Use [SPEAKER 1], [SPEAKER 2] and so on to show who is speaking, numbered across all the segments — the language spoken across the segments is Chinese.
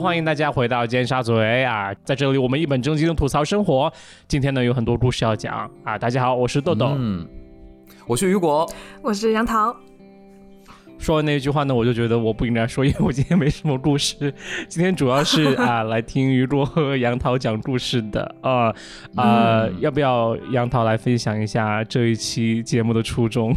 [SPEAKER 1] 欢迎大家回到尖沙咀啊，在这里我们一本正经的吐槽生活。今天呢有很多故事要讲啊，大家好，我是豆豆，
[SPEAKER 2] 嗯，我是雨果，
[SPEAKER 3] 我是杨桃。
[SPEAKER 1] 说完那句话呢，我就觉得我不应该说，因为我今天没什么故事。今天主要是啊，来听雨果和杨桃讲故事的啊啊，要不要杨桃来分享一下这一期节目的初衷？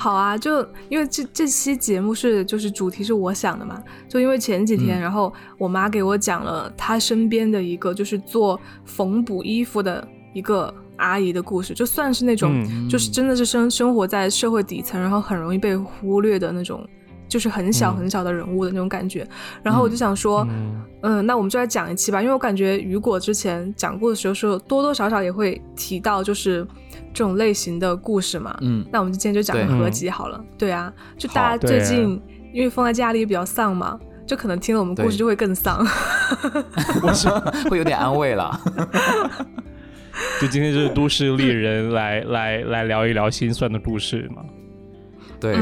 [SPEAKER 3] 好啊，就因为这这期节目是就是主题是我想的嘛，就因为前几天，然后我妈给我讲了她身边的一个就是做缝补衣服的一个阿姨的故事，就算是那种就是真的是生生活在社会底层，然后很容易被忽略的那种。就是很小很小的人物的那种感觉，然后我就想说，嗯，那我们就来讲一期吧，因为我感觉雨果之前讲过的时候，说多多少少也会提到就是这种类型的故事嘛，嗯，那我们今天就讲个合集好了，对啊，就大家最近因为放在家里比较丧嘛，就可能听了我们故事就会更丧，
[SPEAKER 2] 我说会有点安慰了，
[SPEAKER 1] 就今天就是都市丽人来来来聊一聊心酸的故事嘛，
[SPEAKER 2] 对。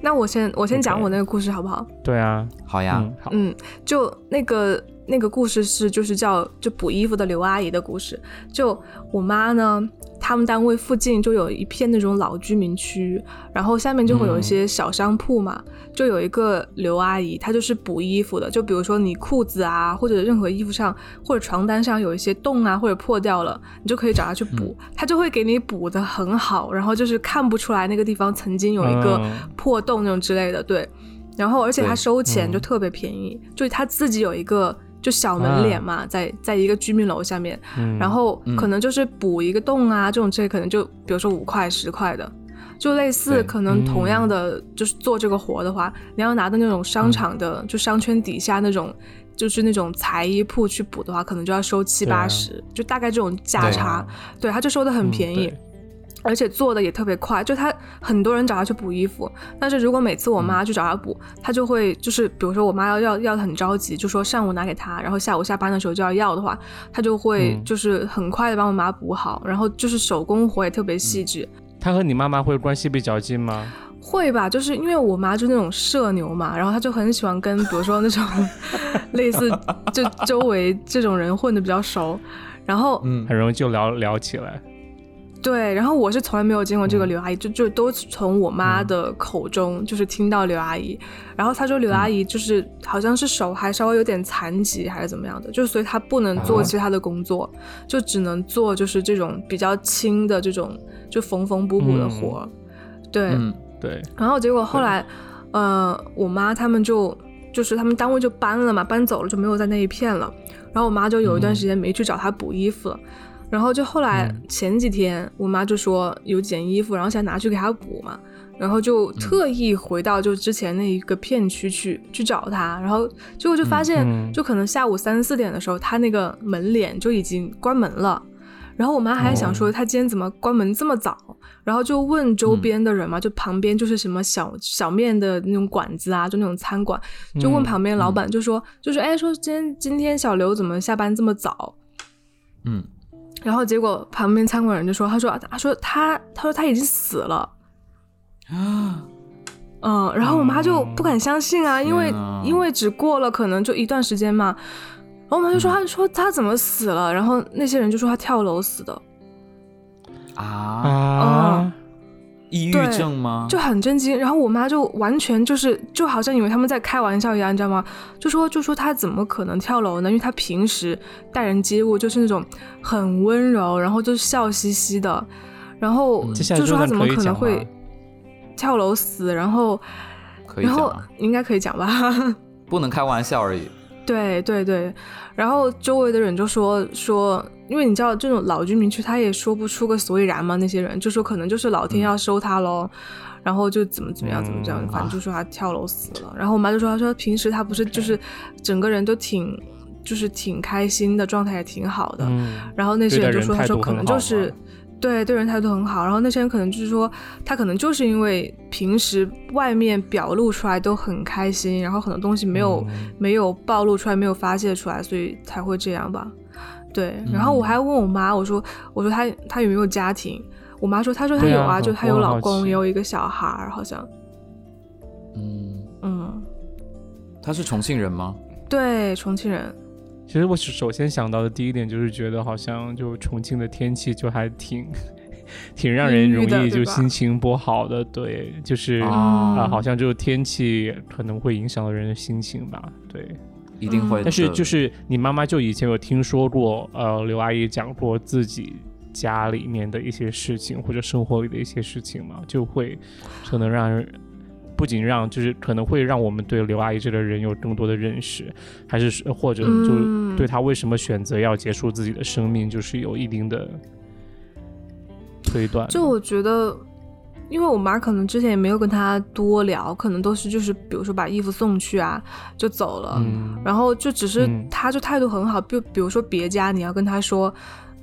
[SPEAKER 3] 那我先我先讲我那个故事好不好？
[SPEAKER 1] 对啊，
[SPEAKER 2] 好呀，
[SPEAKER 3] 嗯，就那个那个故事是就是叫就补衣服的刘阿姨的故事，就我妈呢。他们单位附近就有一片那种老居民区，然后下面就会有一些小商铺嘛，就有一个刘阿姨，她就是补衣服的。就比如说你裤子啊，或者任何衣服上或者床单上有一些洞啊，或者破掉了，你就可以找她去补，她就会给你补的很好，然后就是看不出来那个地方曾经有一个破洞那种之类的。对，然后而且她收钱就特别便宜，就她自己有一个。就小门脸嘛，在在一个居民楼下面，然后可能就是补一个洞啊，这种这可能就比如说五块十块的，就类似可能同样的就是做这个活的话，你要拿到那种商场的就商圈底下那种就是那种裁衣铺去补的话，可能就要收七八十，就大概这种价差，对，他就收的很便宜。而且做的也特别快，就他很多人找他去补衣服，但是如果每次我妈去找他补，他就会就是比如说我妈要要要很着急，就说上午拿给他，然后下午下班的时候就要要的话，他就会就是很快的帮我妈补好，然后就是手工活也特别细致。
[SPEAKER 1] 他和你妈妈会关系比较近吗？
[SPEAKER 3] 会吧，就是因为我妈就那种社牛嘛，然后她就很喜欢跟比如说那种 类似就周围这种人混的比较熟，然后
[SPEAKER 1] 嗯，很容易就聊聊起来。
[SPEAKER 3] 对，然后我是从来没有见过这个刘阿姨，就就都从我妈的口中就是听到刘阿姨，然后她说刘阿姨就是好像是手还稍微有点残疾还是怎么样的，就所以她不能做其他的工作，就只能做就是这种比较轻的这种就缝缝补补的活，对
[SPEAKER 1] 对。
[SPEAKER 3] 然后结果后来，呃，我妈他们就就是他们单位就搬了嘛，搬走了就没有在那一片了，然后我妈就有一段时间没去找她补衣服了。然后就后来前几天，我妈就说有件衣服，然后想拿去给她补嘛，然后就特意回到就之前那一个片区去去找她，然后结果就发现，就可能下午三四点的时候，她那个门脸就已经关门了。然后我妈还想说，她今天怎么关门这么早？然后就问周边的人嘛，就旁边就是什么小小面的那种馆子啊，就那种餐馆，就问旁边老板，就说就是哎，说今天今天小刘怎么下班这么早？嗯。然后结果旁边餐馆人就说：“他说他说他他说他已经死了。啊，嗯，然后我妈就不敢相信啊，因为因为只过了可能就一段时间嘛，然后我妈就说她说他怎么死了？然后那些人就说他跳楼死的。
[SPEAKER 2] 啊。啊。”抑郁症吗？
[SPEAKER 3] 就很震惊，然后我妈就完全就是就好像以为他们在开玩笑一样，你知道吗？就说就说他怎么可能跳楼呢？因为他平时待人接物就是那种很温柔，然后就是笑嘻嘻的，然后就说他怎么可能会跳楼死？然后然后应该可以讲吧？
[SPEAKER 2] 不能开玩笑而已。
[SPEAKER 3] 对对对，然后周围的人就说说。因为你知道这种老居民区，他也说不出个所以然嘛。那些人就说可能就是老天要收他喽，然后就怎么怎么样怎么这样，反正就说他跳楼死了。然后我妈就说，她说平时他不是就是整个人都挺就是挺开心的状态也挺好的。然后那些人就说，他说可能就是对对人态度很好。然后那些人可能就是说他可能就是因为平时外面表露出来都很开心，然后很多东西没有没有暴露出来，没有发泄出来，所以才会这样吧。对，然后我还问我妈，我说，我说她她有没有家庭？我妈说，她说她有啊，就她有老公，也有一个小孩儿，好像。
[SPEAKER 2] 嗯嗯，她是重庆人吗？
[SPEAKER 3] 对，重庆人。
[SPEAKER 1] 其实我首先想到的第一点就是觉得好像就重庆的天气就还挺挺让人容易就心情不好的，对，就是啊，好像就天气可能会影响到人的心情吧，对，
[SPEAKER 2] 一定会。
[SPEAKER 1] 但是就是你妈妈就以前有听说过，呃，刘阿姨讲过自己家里面的一些事情或者生活里的一些事情嘛，就会可能让人。不仅让，就是可能会让我们对刘阿姨这个人有更多的认识，还是或者就对她为什么选择要结束自己的生命，就是有一定的推断。
[SPEAKER 3] 就我觉得，因为我妈可能之前也没有跟她多聊，可能都是就是比如说把衣服送去啊，就走了，然后就只是她就态度很好，就比如说别家你要跟她说。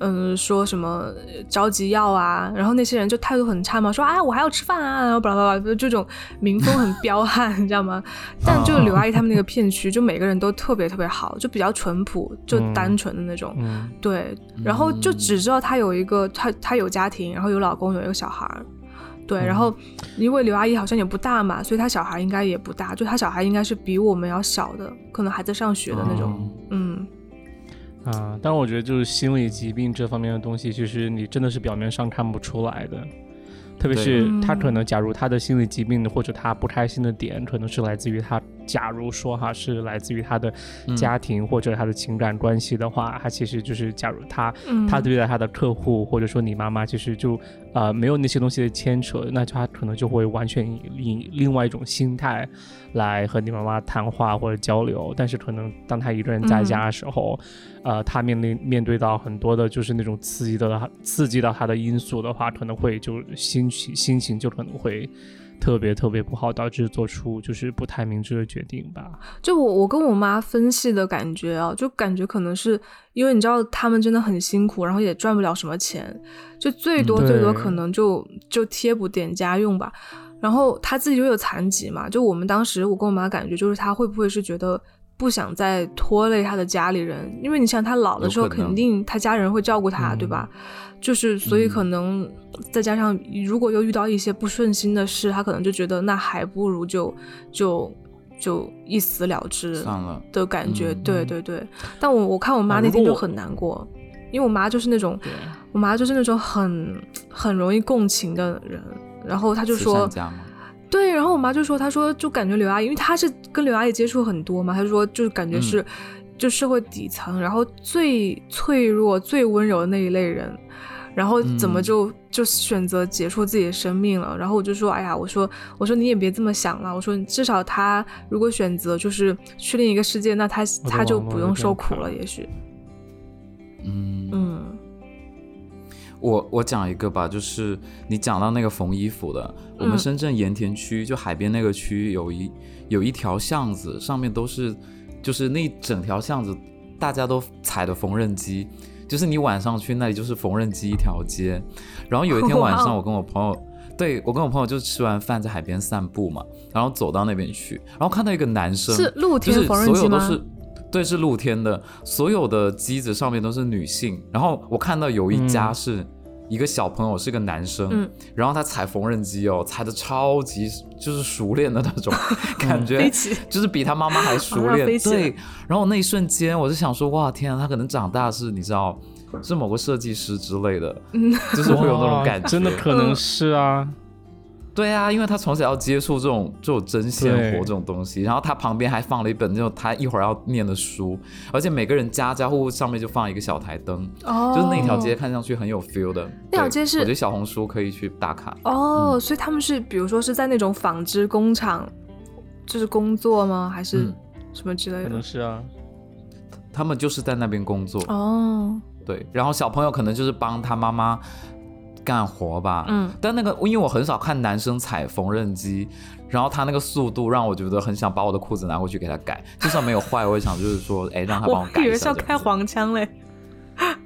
[SPEAKER 3] 嗯，说什么着急要啊，然后那些人就态度很差嘛，说啊我还要吃饭啊，然后巴拉巴拉，就这种民风很彪悍，你知道吗？但就刘阿姨他们那个片区，就每个人都特别特别好，就比较淳朴，就单纯的那种，对。然后就只知道她有一个，她她有家庭，然后有老公，有一个小孩儿，对。然后因为刘阿姨好像也不大嘛，所以她小孩应该也不大，就她小孩应该是比我们要小的，可能还在上学的那种，嗯。
[SPEAKER 1] 啊，但我觉得就是心理疾病这方面的东西，其实你真的是表面上看不出来的。特别是他可能，假如他的心理疾病或者他不开心的点，可能是来自于他，假如说哈是来自于他的家庭或者他的情感关系的话，他其实就是假如他他对待他的客户或者说你妈妈，其实就呃没有那些东西的牵扯，那他可能就会完全以另外一种心态来和你妈妈谈话或者交流。但是可能当他一个人在家的时候，呃，他面临面对到很多的就是那种刺激的刺激到他的因素的话，可能会就心情。心情就可能会特别特别不好，导致做出就是不太明智的决定吧。
[SPEAKER 3] 就我我跟我妈分析的感觉啊，就感觉可能是因为你知道他们真的很辛苦，然后也赚不了什么钱，就最多最多可能就就贴补点家用吧。然后他自己又有残疾嘛，就我们当时我跟我妈感觉就是他会不会是觉得。不想再拖累他的家里人，因为你想他老的时候，肯定他家人会照顾他，对吧？就是所以可能再加上如果又遇到一些不顺心的事，他可能就觉得那还不如就就就一死了之
[SPEAKER 2] 算了。
[SPEAKER 3] 的感觉。对对对，但我我看我妈那天就很难过，因为我妈就是那种，我妈就是那种很很容易共情的人，然后她就说。对，然后我妈就说，她说就感觉刘阿姨，因为她是跟刘阿姨接触很多嘛，她说就是感觉是，就社会底层，然后最脆弱、最温柔的那一类人，然后怎么就就选择结束自己的生命了？然后我就说，哎呀，我说我说你也别这么想了，我说至少他如果选择就是去另一个世界，那他他就不用受苦了，也许。
[SPEAKER 2] 嗯嗯。我我讲一个吧，就是你讲到那个缝衣服的，我们深圳盐田区就海边那个区有一有一条巷子，上面都是，就是那整条巷子大家都踩的缝纫机，就是你晚上去那里就是缝纫机一条街。然后有一天晚上，我跟我朋友，对我跟我朋友就吃完饭在海边散步嘛，然后走到那边去，然后看到一个男生，
[SPEAKER 3] 是露天缝纫
[SPEAKER 2] 机吗？对，是露天的，所有的机子上面都是女性。然后我看到有一家是一个小朋友，是个男生，然后他踩缝纫机哦，踩的超级就是熟练的那种 感觉，就是比他妈妈还熟练。对，然后那一瞬间我就想说，哇天啊，他可能长大是你知道，是某个设计师之类的，就是会有那种感觉，
[SPEAKER 1] 真的可能是啊。
[SPEAKER 2] 对啊，因为他从小要接触这种这种针线活这种东西，然后他旁边还放了一本那种他一会儿要念的书，而且每个人家家户户上面就放一个小台灯，哦，就是那条街看上去很有 feel 的。
[SPEAKER 3] 那条街是，
[SPEAKER 2] 我觉得小红书可以去打卡。
[SPEAKER 3] 哦，所以他们是比如说是在那种纺织工厂，就是工作吗？还是什么之类的？
[SPEAKER 1] 可能是啊，
[SPEAKER 2] 他们就是在那边工作。哦，对，然后小朋友可能就是帮他妈妈。干活吧，嗯，但那个因为我很少看男生踩缝纫机，然后他那个速度让我觉得很想把我的裤子拿过去给他改，就算没有坏，我也想就是说，哎，让他帮我改一下。我
[SPEAKER 3] 以为是要开黄腔嘞，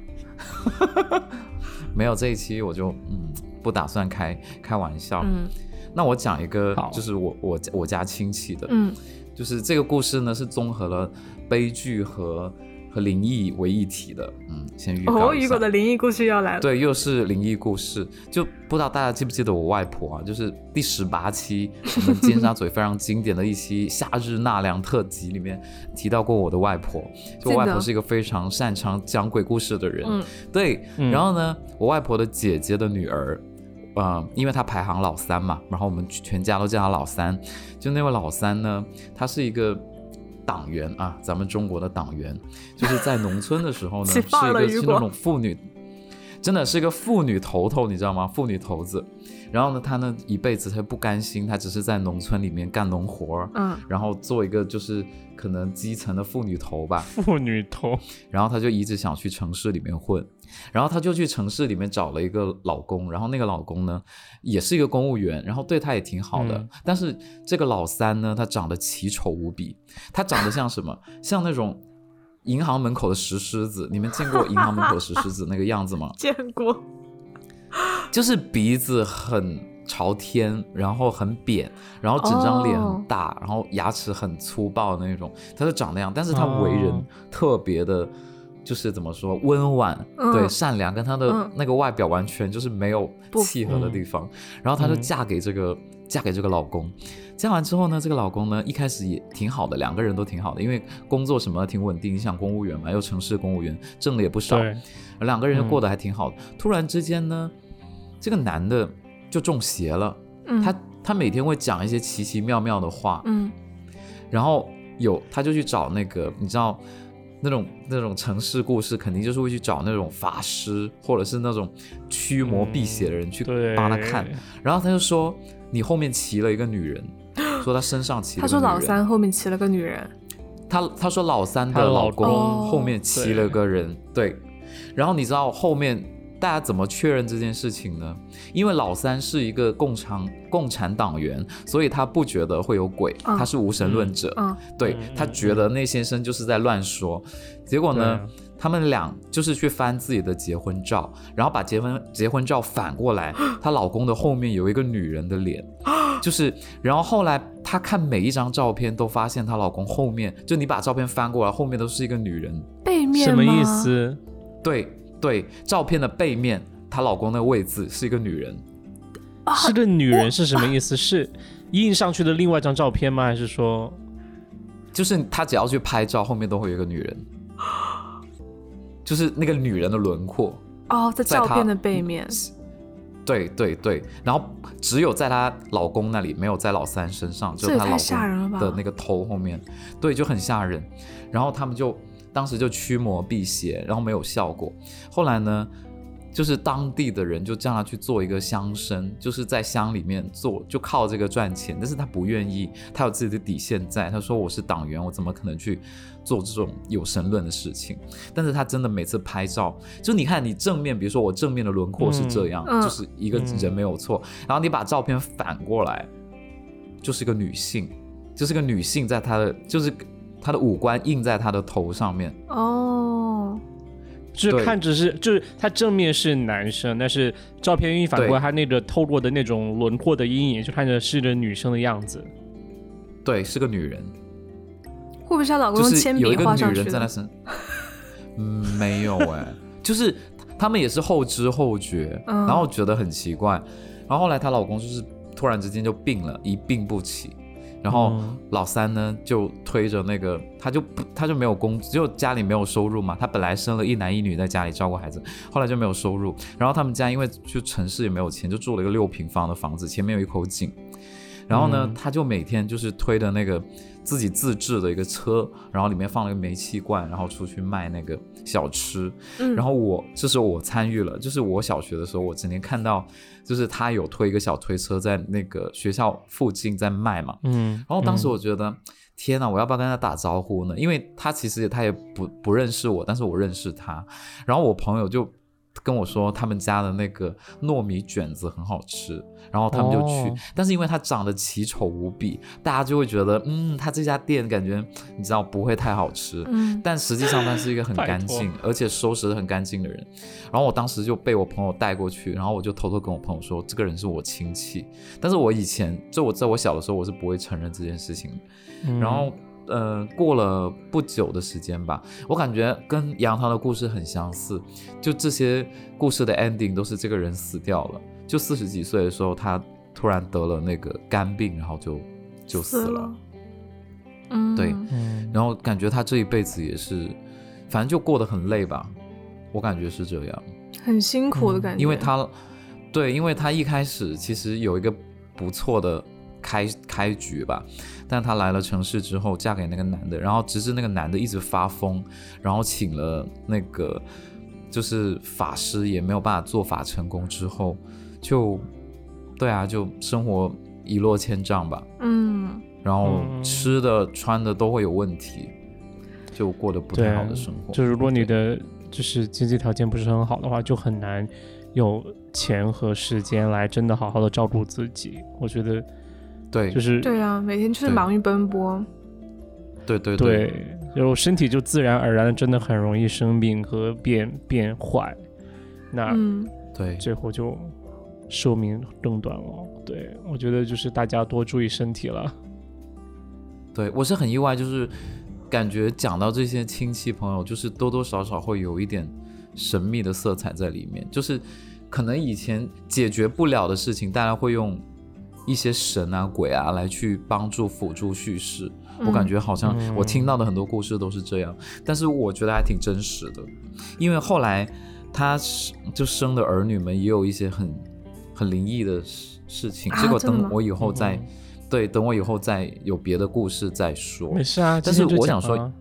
[SPEAKER 2] 没有这一期我就嗯不打算开开玩笑。嗯，那我讲一个就是我我我家亲戚的，嗯，就是这个故事呢是综合了悲剧和和灵异为一体的，嗯，先预告一下。
[SPEAKER 3] 雨果的灵异故事要来了。
[SPEAKER 2] 对，又是灵异故事，就不知道大家记不记得我外婆啊？就是第十八期我们尖沙咀非常经典的一期夏日纳凉特辑里面提到过我的外婆。就我外婆是一个非常擅长讲鬼故事的人。
[SPEAKER 3] 嗯，
[SPEAKER 2] 对。然后呢，我外婆的姐姐的女儿，嗯，因为她排行老三嘛，然后我们全家都叫她老三。就那位老三呢，她是一个。党员啊，咱们中国的党员，就是在农村的时候呢，是一个是那种妇女，真的是一个妇女头头，你知道吗？妇女头子。然后呢，她呢一辈子她不甘心，她只是在农村里面干农活儿，
[SPEAKER 3] 嗯，
[SPEAKER 2] 然后做一个就是可能基层的妇女头吧，
[SPEAKER 1] 妇女头。
[SPEAKER 2] 然后她就一直想去城市里面混。然后她就去城市里面找了一个老公，然后那个老公呢，也是一个公务员，然后对她也挺好的。但是这个老三呢，他长得奇丑无比，他长得像什么？像那种银行门口的石狮子。你们见过银行门口石狮子那个样子吗？
[SPEAKER 3] 见过，
[SPEAKER 2] 就是鼻子很朝天，然后很扁，然后整张脸很大，然后牙齿很粗暴的那种。他就长那样，但是他为人特别的。就是怎么说温婉，对善良，跟他的那个外表完全就是没有契合的地方。然后他就嫁给这个嫁给这个老公，嫁完之后呢，这个老公呢一开始也挺好的，两个人都挺好的，因为工作什么挺稳定，你想公务员嘛，又城市公务员，挣的也不少，两个人就过得还挺好的。突然之间呢，这个男的就中邪了，他他每天会讲一些奇奇妙妙的话，
[SPEAKER 3] 嗯，
[SPEAKER 2] 然后有他就去找那个你知道。那种那种城市故事，肯定就是会去找那种法师，或者是那种驱魔辟邪的人去帮他看。然后他就说：“你后面骑了一个女人，说他身上骑。”
[SPEAKER 3] 他说老三后面骑了个女人。
[SPEAKER 2] 他他说老三的老公后面骑了个人，对。然后你知道后面。大家怎么确认这件事情呢？因为老三是一个共产共产党员，所以他不觉得会有鬼，他是无神论者。对他觉得那先生就是在乱说。结果呢，他们俩就是去翻自己的结婚照，然后把结婚结婚照反过来，她老公的后面有一个女人的脸，就是，然后后来她看每一张照片都发现她老公后面，就你把照片翻过来，后面都是一个女人，
[SPEAKER 3] 背面
[SPEAKER 1] 什么意思？
[SPEAKER 2] 对。对，照片的背面，她老公那个位置是一个女人，
[SPEAKER 1] 是个女人是什么意思？是印上去的另外一张照片吗？还是说，
[SPEAKER 2] 就是她只要去拍照，后面都会有一个女人，就是那个女人的轮廓
[SPEAKER 3] 哦，在照片的背面。
[SPEAKER 2] 对对对，然后只有在她老公那里，没有在老三身上，就她老公的那个头后面，对，就很吓人。然后他们就。当时就驱魔辟邪，然后没有效果。后来呢，就是当地的人就叫他去做一个乡绅，就是在乡里面做，就靠这个赚钱。但是他不愿意，他有自己的底线在。他说：“我是党员，我怎么可能去做这种有神论的事情？”但是他真的每次拍照，就你看你正面，比如说我正面的轮廓是这样，就是一个人没有错。然后你把照片反过来，就是一个女性，就是个女性在她的就是。他的五官印在他的头上面
[SPEAKER 3] 哦，
[SPEAKER 1] 就是看着是就是他正面是男生，但是照片一反过来，他那个透过的那种轮廓的阴影，就看着是个女生的样子。
[SPEAKER 2] 对，是个女人。
[SPEAKER 3] 会不会是她老公用铅笔画上去
[SPEAKER 2] 的？嗯，没有哎，就是他们也是后知后觉，然后觉得很奇怪，然后后来她老公就是突然之间就病了，一病不起。然后老三呢，就推着那个，他就不，他就没有工，就家里没有收入嘛。他本来生了一男一女在家里照顾孩子，后来就没有收入。然后他们家因为就城市也没有钱，就住了一个六平方的房子，前面有一口井。然后呢，他就每天就是推的那个自己自制的一个车，然后里面放了一个煤气罐，然后出去卖那个小吃。然后我这时候我参与了，就是我小学的时候，我整天看到，就是他有推一个小推车在那个学校附近在卖嘛。
[SPEAKER 1] 嗯。
[SPEAKER 2] 然后当时我觉得，天呐，我要不要跟他打招呼呢？因为他其实他也不不认识我，但是我认识他。然后我朋友就。跟我说他们家的那个糯米卷子很好吃，然后他们就去，但是因为它长得奇丑无比，大家就会觉得，嗯，他这家店感觉你知道不会太好吃，
[SPEAKER 3] 嗯，
[SPEAKER 2] 但实际上他是一个很干净，而且收拾的很干净的人。然后我当时就被我朋友带过去，然后我就偷偷跟我朋友说，这个人是我亲戚，但是我以前就我在我小的时候我是不会承认这件事情，然后呃，过了不久的时间吧，我感觉跟杨桃的故事很相似，就这些故事的 ending 都是这个人死掉了，就四十几岁的时候，他突然得了那个肝病，然后就就死了。
[SPEAKER 3] 嗯，
[SPEAKER 2] 对，然后感觉他这一辈子也是，反正就过得很累吧，我感觉是这样，
[SPEAKER 3] 很辛苦的感觉，
[SPEAKER 2] 因为他，对，因为他一开始其实有一个不错的。开开局吧，但她来了城市之后，嫁给那个男的，然后直至那个男的一直发疯，然后请了那个就是法师，也没有办法做法成功，之后就对啊，就生活一落千丈吧。
[SPEAKER 3] 嗯，
[SPEAKER 2] 然后吃的穿的都会有问题，就过得不太好的生活。
[SPEAKER 1] 就如果你的就是经济条件不是很好的话，就很难有钱和时间来真的好好的照顾自己。我觉得。
[SPEAKER 2] 对，
[SPEAKER 1] 就是
[SPEAKER 3] 对啊，每天就是忙于奔波。
[SPEAKER 2] 对对
[SPEAKER 1] 对，就身体就自然而然的真的很容易生病和变变坏，那
[SPEAKER 2] 对
[SPEAKER 1] 最后就寿命更短了。对我觉得就是大家多注意身体了。
[SPEAKER 2] 对我是很意外，就是感觉讲到这些亲戚朋友，就是多多少少会有一点神秘的色彩在里面，就是可能以前解决不了的事情，大家会用。一些神啊鬼啊来去帮助辅助叙事，我感觉好像我听到的很多故事都是这样，但是我觉得还挺真实的，因为后来他就生的儿女们也有一些很很灵异的事事情，结果等我以后再对等我以后再有别的故事再说。
[SPEAKER 1] 没事啊，
[SPEAKER 2] 但是我想说，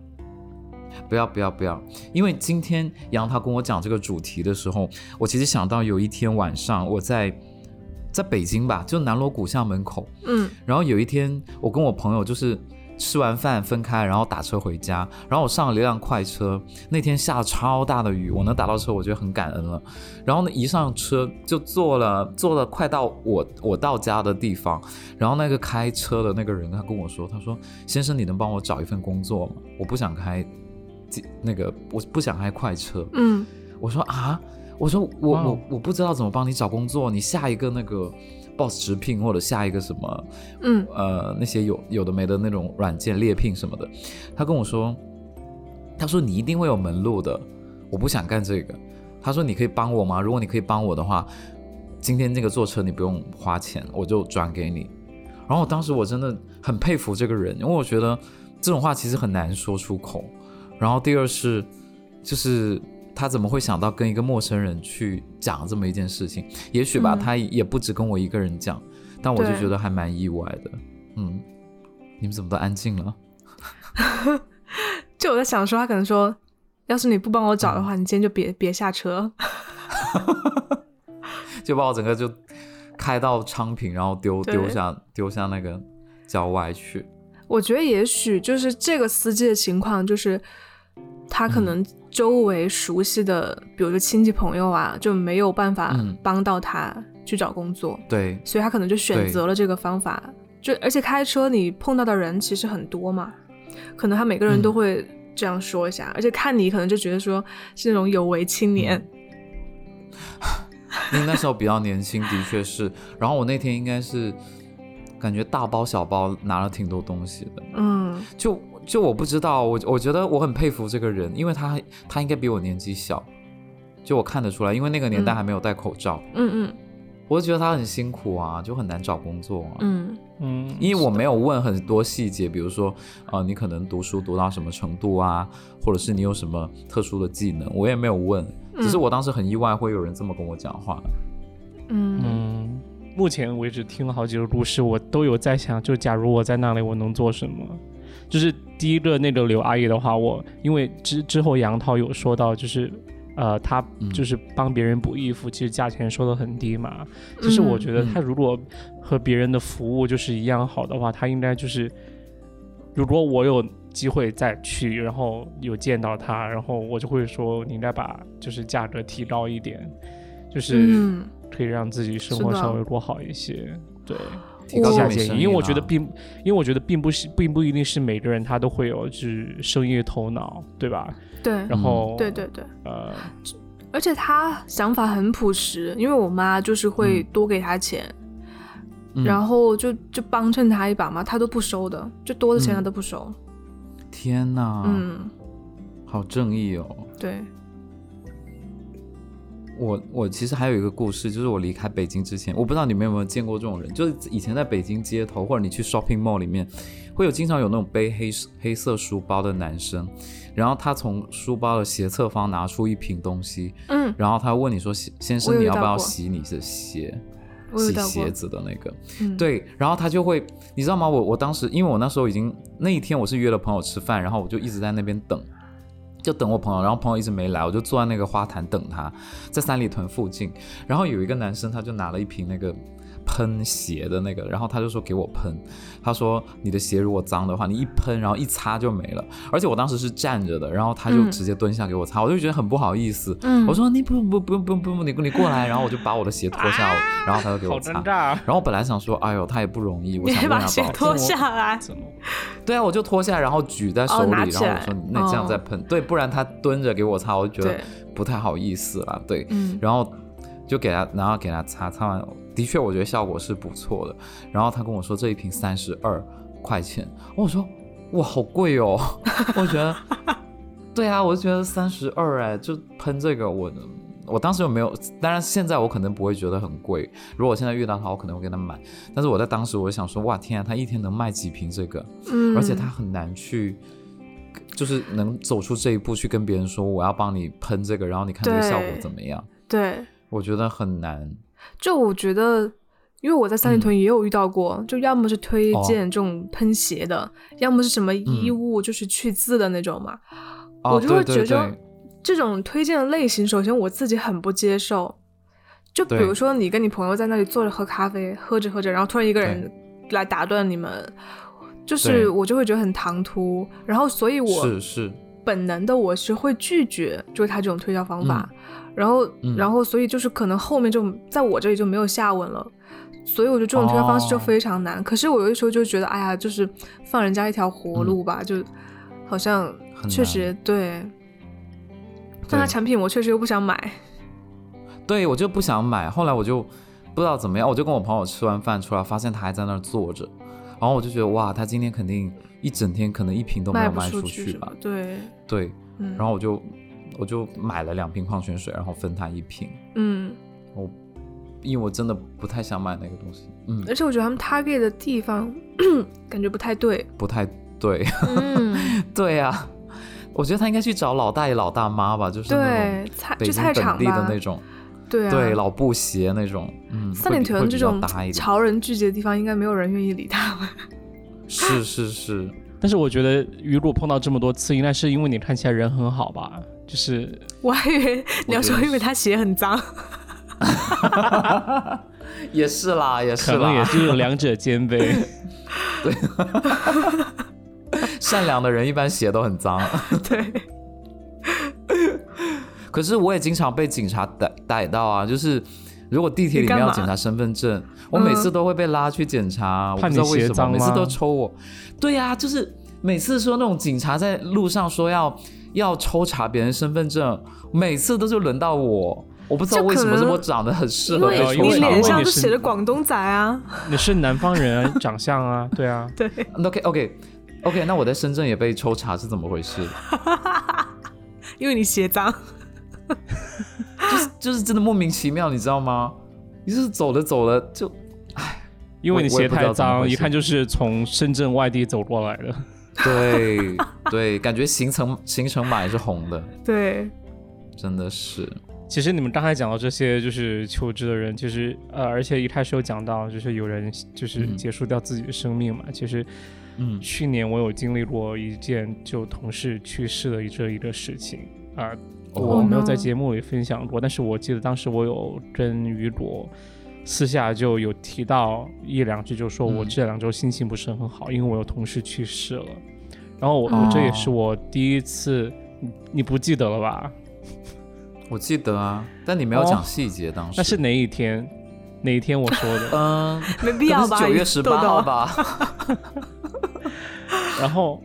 [SPEAKER 2] 不要不要不要，因为今天杨涛跟我讲这个主题的时候，我其实想到有一天晚上我在。在北京吧，就南锣鼓巷门口。
[SPEAKER 3] 嗯，
[SPEAKER 2] 然后有一天，我跟我朋友就是吃完饭分开，然后打车回家。然后我上了一辆快车，那天下超大的雨，我能打到车，我觉得很感恩了。然后呢，一上车就坐了，坐了快到我我到家的地方。然后那个开车的那个人，他跟我说，他说：“先生，你能帮我找一份工作吗？我不想开那个，我不想开快车。”
[SPEAKER 3] 嗯，
[SPEAKER 2] 我说啊。我说我我我不知道怎么帮你找工作，你下一个那个 boss 直聘或者下一个什么，
[SPEAKER 3] 嗯
[SPEAKER 2] 呃那些有有的没的那种软件猎聘什么的，他跟我说，他说你一定会有门路的，我不想干这个，他说你可以帮我吗？如果你可以帮我的话，今天这个坐车你不用花钱，我就转给你。然后当时我真的很佩服这个人，因为我觉得这种话其实很难说出口。然后第二是就是。他怎么会想到跟一个陌生人去讲这么一件事情？也许吧，他也不止跟我一个人讲，但我就觉得还蛮意外的。嗯，你们怎么都安静了？
[SPEAKER 3] 就我在想说，他可能说，要是你不帮我找的话，你今天就别别下车，
[SPEAKER 2] 就把我整个就开到昌平，然后丢丢下丢下那个郊外去。
[SPEAKER 3] 我觉得也许就是这个司机的情况，就是他可能。周围熟悉的，比如说亲戚朋友啊，就没有办法帮到他去找工作。
[SPEAKER 2] 对，
[SPEAKER 3] 所以他可能就选择了这个方法。就而且开车你碰到的人其实很多嘛，可能他每个人都会这样说一下，而且看你可能就觉得说是那种有为青年。
[SPEAKER 2] 因为那时候比较年轻，的确是。然后我那天应该是感觉大包小包拿了挺多东西的。
[SPEAKER 3] 嗯，
[SPEAKER 2] 就。就我不知道，我我觉得我很佩服这个人，因为他他应该比我年纪小，就我看得出来，因为那个年代还没有戴口罩。
[SPEAKER 3] 嗯嗯，
[SPEAKER 2] 我就觉得他很辛苦啊，就很难找工作啊。
[SPEAKER 3] 嗯
[SPEAKER 1] 嗯，
[SPEAKER 2] 因为我没有问很多细节，比如说啊，你可能读书读到什么程度啊，或者是你有什么特殊的技能，我也没有问。只是我当时很意外，会有人这么跟我讲话。
[SPEAKER 3] 嗯
[SPEAKER 1] 嗯，目前为止听了好几个故事，我都有在想，就假如我在那里，我能做什么？就是第一个那个刘阿姨的话，我因为之之后杨涛有说到，就是呃，她就是帮别人补衣服，其实价钱收的很低嘛。其实我觉得她如果和别人的服务就是一样好的话，她应该就是，如果我有机会再去，然后有见到他，然后我就会说，你应该把就是价格提高一点，就是可以让自己生活稍微过好一些，对。
[SPEAKER 2] 提高
[SPEAKER 1] 价钱，因为我觉得并，因为我觉得并不是，并不一定是每个人他都会有就是生意头脑，对吧？
[SPEAKER 3] 对，
[SPEAKER 1] 然后
[SPEAKER 3] 对对对，
[SPEAKER 1] 呃，
[SPEAKER 3] 而且他想法很朴实，因为我妈就是会多给他钱，然后就就帮衬他一把嘛，他都不收的，就多的钱他都不收。
[SPEAKER 2] 天哪，
[SPEAKER 3] 嗯，
[SPEAKER 2] 好正义哦。
[SPEAKER 3] 对，
[SPEAKER 2] 我我其实还有一个故事，就是我离开北京之前，我不知道你们有没有见过这种人，就是以前在北京街头或者你去 shopping mall 里面，会有经常有那种背黑黑色书包的男生，然后他从书包的斜侧方拿出一瓶东西，
[SPEAKER 3] 嗯，
[SPEAKER 2] 然后他问你说：“先生，你要不要洗你的鞋？洗鞋子的那个？”
[SPEAKER 3] 嗯，
[SPEAKER 2] 对，然后他就会，你知道吗？我我当时因为我那时候已经那一天我是约了朋友吃饭，然后我就一直在那边等。就等我朋友，然后朋友一直没来，我就坐在那个花坛等他，在三里屯附近。然后有一个男生，他就拿了一瓶那个。喷鞋的那个，然后他就说给我喷，他说你的鞋如果脏的话，你一喷，然后一擦就没了。而且我当时是站着的，然后他就直接蹲下给我擦，我就觉得很不好意思。嗯，我说你不不不用不用不用你你过来，然后我就把我的鞋脱下，然后他就给我擦。然后我本来想说，哎呦，他也不容易，我想
[SPEAKER 3] 把鞋脱下来。
[SPEAKER 2] 对啊，我就脱下来，然后举在手里，然后我说那这样再喷，对，不然他蹲着给我擦，我就觉得不太好意思了。对，然后就给他，然后给他擦，擦完。的确，我觉得效果是不错的。然后他跟我说这一瓶三十二块钱，我说哇，好贵哦！我觉得，对啊，我就觉得三十二哎，就喷这个，我我当时有没有？当然现在我可能不会觉得很贵。如果我现在遇到他，我可能会给他买。但是我在当时，我就想说，哇天啊，他一天能卖几瓶这个？嗯，而且他很难去，就是能走出这一步去跟别人说我要帮你喷这个，然后你看这个效果怎么样？
[SPEAKER 3] 对，
[SPEAKER 2] 我觉得很难。
[SPEAKER 3] 就我觉得，因为我在三里屯也有遇到过，就要么是推荐这种喷鞋的，要么是什么衣物，就是去渍的那种嘛。我就会觉得这种推荐的类型，首先我自己很不接受。就比如说你跟你朋友在那里坐着喝咖啡，喝着喝着，然后突然一个人来打断你们，就是我就会觉得很唐突。然后所以我
[SPEAKER 2] 是是
[SPEAKER 3] 本能的我是会拒绝，就是他这种推销方法。然后，然后，所以就是可能后面就在我这里就没有下文了，所以我觉得这种推销方式就非常难。可是我有的时候就觉得，哎呀，就是放人家一条活路吧，就好像确实对。但他产品我确实又不想买。
[SPEAKER 2] 对，我就不想买。后来我就不知道怎么样，我就跟我朋友吃完饭出来，发现他还在那儿坐着，然后我就觉得哇，他今天肯定一整天可能一瓶都没有卖出去吧？
[SPEAKER 3] 对
[SPEAKER 2] 对，然后我就。我就买了两瓶矿泉水，然后分他一瓶。
[SPEAKER 3] 嗯，
[SPEAKER 2] 我因为我真的不太想买那个东西。嗯，
[SPEAKER 3] 而且我觉得他们 target 的地方 感觉不太对，
[SPEAKER 2] 不太对。
[SPEAKER 3] 嗯，
[SPEAKER 2] 对呀，我觉得他应该去找老大爷、老大妈吧，就是
[SPEAKER 3] 对菜就菜场
[SPEAKER 2] 地的那种，
[SPEAKER 3] 对
[SPEAKER 2] 对老布鞋那种。嗯，
[SPEAKER 3] 三里屯这种潮人聚集的地方，应该没有人愿意理他们。
[SPEAKER 2] 是是是，
[SPEAKER 1] 但是我觉得雨果碰到这么多次，应该是因为你看起来人很好吧。就是，
[SPEAKER 3] 我还以为你要说，因为他鞋很脏，
[SPEAKER 2] 也是啦，也是
[SPEAKER 1] 啦，可能也是两者兼备。
[SPEAKER 2] 对，善良的人一般鞋都很脏。
[SPEAKER 3] 对，
[SPEAKER 2] 可是我也经常被警察逮逮到啊，就是如果地铁里面要检查身份证，我每次都会被拉去检查，我不知道为什么，每次都抽我。对呀，就是每次说那种警察在路上说要。要抽查别人身份证，每次都是轮到我，我不知道为什么是我长得很适合被抽查。
[SPEAKER 3] 因为你脸上就写着广东仔啊，
[SPEAKER 1] 你是南方人 长相啊，对啊，
[SPEAKER 3] 对。
[SPEAKER 2] OK OK OK，那我在深圳也被抽查是怎么回事？
[SPEAKER 3] 因为你鞋脏，
[SPEAKER 2] 就是 就是真的莫名其妙，你知道吗？你就是走着走了就，唉，
[SPEAKER 1] 因为你鞋太脏，一看就是从深圳外地走过来的。
[SPEAKER 2] 对对，感觉行程行程码也是红的。
[SPEAKER 3] 对，
[SPEAKER 2] 真的是。
[SPEAKER 1] 其实你们刚才讲到这些，就是求职的人，其实呃，而且一开始有讲到，就是有人就是结束掉自己的生命嘛。其实，
[SPEAKER 2] 嗯，
[SPEAKER 1] 去年我有经历过一件就同事去世的这一个事情啊，我没有在节目里分享过，但是我记得当时我有跟雨果。私下就有提到一两句，就说我这两周心情不是很好，因为我有同事去世了。然后我我这也是我第一次，你不记得了吧？
[SPEAKER 2] 我记得啊，但你没有讲细节。当时
[SPEAKER 1] 那是哪一天？哪一天我说的？
[SPEAKER 2] 嗯，
[SPEAKER 3] 没必要吧？
[SPEAKER 2] 九月十八号吧。
[SPEAKER 1] 然后。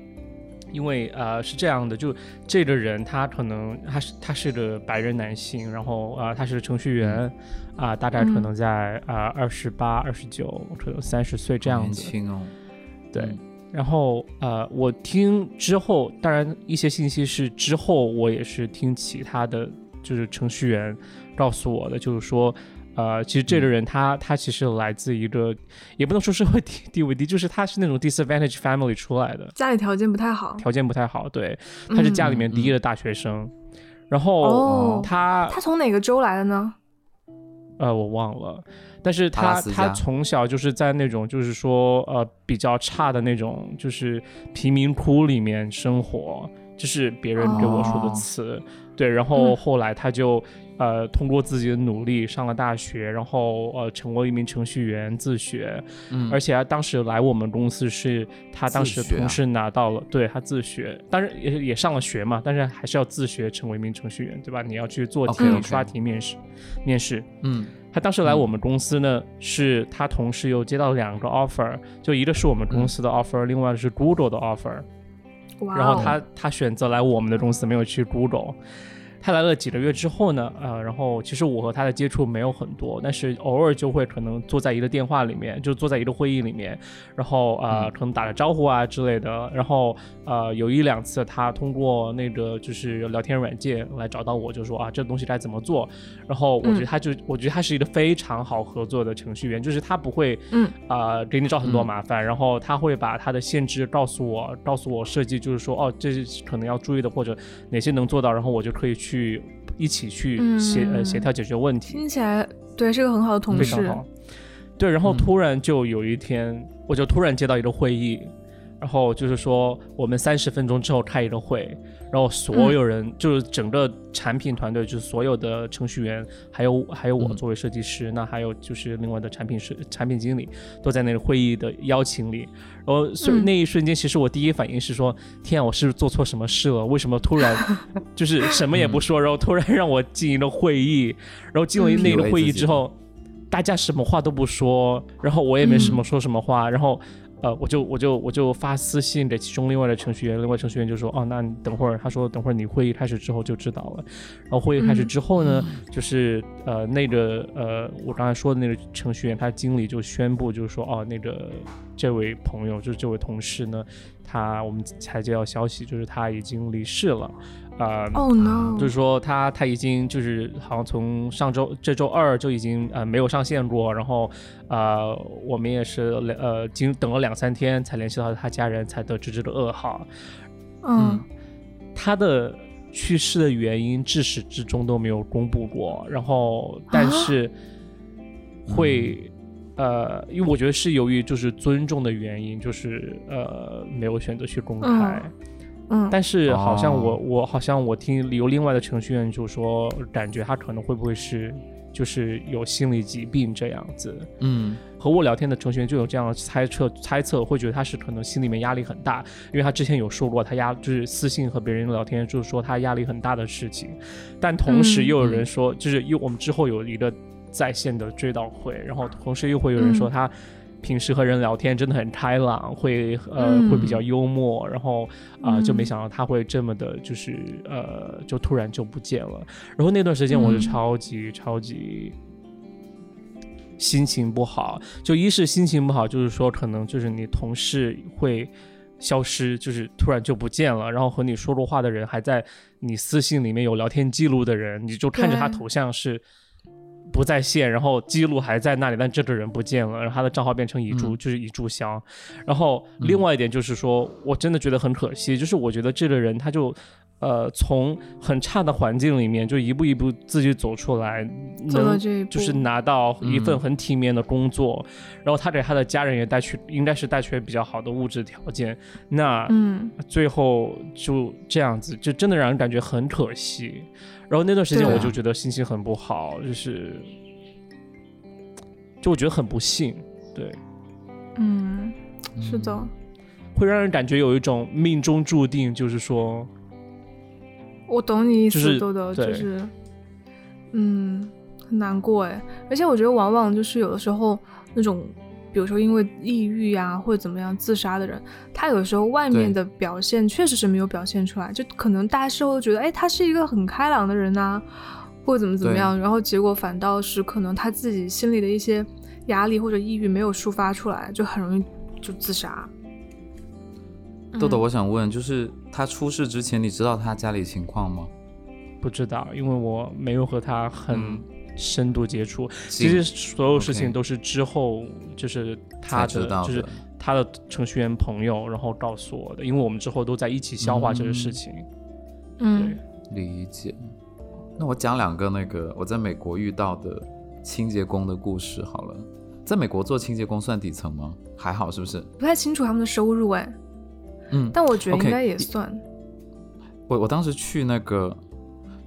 [SPEAKER 1] 因为呃是这样的，就这个人他可能他是他是个白人男性，然后啊他是程序员，啊大概可能在啊二十八、二十九，可能三十岁这样子。
[SPEAKER 2] 年轻哦。
[SPEAKER 1] 对，然后呃，我听之后，当然一些信息是之后我也是听其他的就是程序员告诉我的，就是说。呃，其实这个人他他其实来自一个，也不能说社会地地位低，就是他是那种 disadvantage family 出来的，
[SPEAKER 3] 家里条件不太好，
[SPEAKER 1] 条件不太好，对，他是家里面第一的大学生，然后他
[SPEAKER 3] 他从哪个州来的呢？
[SPEAKER 1] 呃，我忘了，但是他他从小就是在那种就是说呃比较差的那种就是贫民窟里面生活，这是别人给我说的词，对，然后后来他就。呃，通过自己的努力上了大学，然后呃，成为一名程序员，自学。嗯，而且他当时来我们公司是他当时同事拿到了，对他自学，当然也也上了学嘛，但是还是要自学成为一名程序员，对吧？你要去做题、刷题、面试、面试。
[SPEAKER 2] 嗯，
[SPEAKER 1] 他当时来我们公司呢，是他同事又接到两个 offer，就一个是我们公司的 offer，另外是 Google 的 offer。然后他他选择来我们的公司，没有去 Google。他来了几个月之后呢？呃，然后其实我和他的接触没有很多，但是偶尔就会可能坐在一个电话里面，就坐在一个会议里面，然后呃，可能打个招呼啊之类的。然后呃，有一两次他通过那个就是聊天软件来找到我，就说啊，这东西该怎么做。然后我觉得他就，我觉得他是一个非常好合作的程序员，就是他不会，嗯，啊，给你找很多麻烦，然后他会把他的限制告诉我，告诉我设计，就是说哦，这是可能要注意的，或者哪些能做到，然后我就可以去。去一起去协呃协调解决问题，
[SPEAKER 3] 听起来对是个很好的同
[SPEAKER 1] 事，对。然后突然就有一天，我就突然接到一个会议。然后就是说，我们三十分钟之后开一个会，然后所有人就是整个产品团队，就是所有的程序员，还有还有我作为设计师，那还有就是另外的产品设产品经理，都在那个会议的邀请里。然后所以那一瞬间，其实我第一反应是说：天啊，我是不是做错什么事了？为什么突然 就是什么也不说，然后突然让我进行了会议？然后进了那个会议之后，大家什么话都不说，然后我也没什么说什么话，然后。呃，我就我就我就发私信给其中另外的程序员，另外程序员就说，哦，那你等会儿，他说等会儿你会议开始之后就知道了。然后会议开始之后呢，就是呃那个呃我刚才说的那个程序员，他经理就宣布，就是说，哦，那个这位朋友，就是这位同事呢，他我们才接到消息，就是他已经离世了。呃，就是说他他已经就是好像从上周这周二就已经呃没有上线过，然后呃我们也是呃经等了两三天才联系到他家人，才得知这个噩耗。
[SPEAKER 3] 嗯，
[SPEAKER 1] 他的去世的原因至始至终都没有公布过，然后但是会呃，因为我觉得是由于就是尊重的原因，就是呃没有选择去公开。
[SPEAKER 3] 嗯，
[SPEAKER 1] 但是好像我我好像我听有另外的程序员就说，感觉他可能会不会是就是有心理疾病这样子。
[SPEAKER 2] 嗯，
[SPEAKER 1] 和我聊天的程序员就有这样的猜测，猜测会觉得他是可能心里面压力很大，因为他之前有说过他压就是私信和别人聊天，就是说他压力很大的事情。但同时又有人说，就是又我们之后有一个在线的追悼会，然后同时又会有人说他。平时和人聊天真的很开朗，会呃会比较幽默，然后啊就没想到他会这么的，就是呃就突然就不见了。然后那段时间我就超级超级心情不好，就一是心情不好，就是说可能就是你同事会消失，就是突然就不见了，然后和你说过话的人还在你私信里面有聊天记录的人，你就看着他头像是。不在线，然后记录还在那里，但这个人不见了，然后他的账号变成遗注，就是遗注箱。然后另外一点就是说，我真的觉得很可惜，就是我觉得这个人他就。呃，从很差的环境里面就一步一步自己走出来，能就是拿到一份很体面的工作，然后他给他的家人也带去，应该是带去比较好的物质条件。那
[SPEAKER 3] 嗯，
[SPEAKER 1] 最后就这样子，就真的让人感觉很可惜。然后那段时间我就觉得心情很不好，就是就我觉得很不幸，对，
[SPEAKER 3] 嗯，是的，
[SPEAKER 1] 会让人感觉有一种命中注定，就是说。
[SPEAKER 3] 我懂你意思，豆豆，就是，嗯，很难过哎。而且我觉得，往往就是有的时候那种，比如说因为抑郁呀或者怎么样自杀的人，他有时候外面的表现确实是没有表现出来，就可能大家事后觉得，哎，他是一个很开朗的人呐，或者怎么怎么样，然后结果反倒是可能他自己心里的一些压力或者抑郁没有抒发出来，就很容易就自杀。
[SPEAKER 2] 豆豆，我想问，就是他出事之前，你知道他家里情况吗？
[SPEAKER 1] 不知道，因为我没有和他很深度接触。其实所有事情都是之后，就是他的，就是他的程序员朋友，然后告诉我的。因为我们之后都在一起消化这个事情。
[SPEAKER 3] 嗯，
[SPEAKER 2] 理解。那我讲两个那个我在美国遇到的清洁工的故事好了。在美国做清洁工算底层吗？还好是不是？
[SPEAKER 3] 不太清楚他们的收入哎。
[SPEAKER 2] 嗯，
[SPEAKER 3] 但我觉得应该也算。
[SPEAKER 2] 我我当时去那个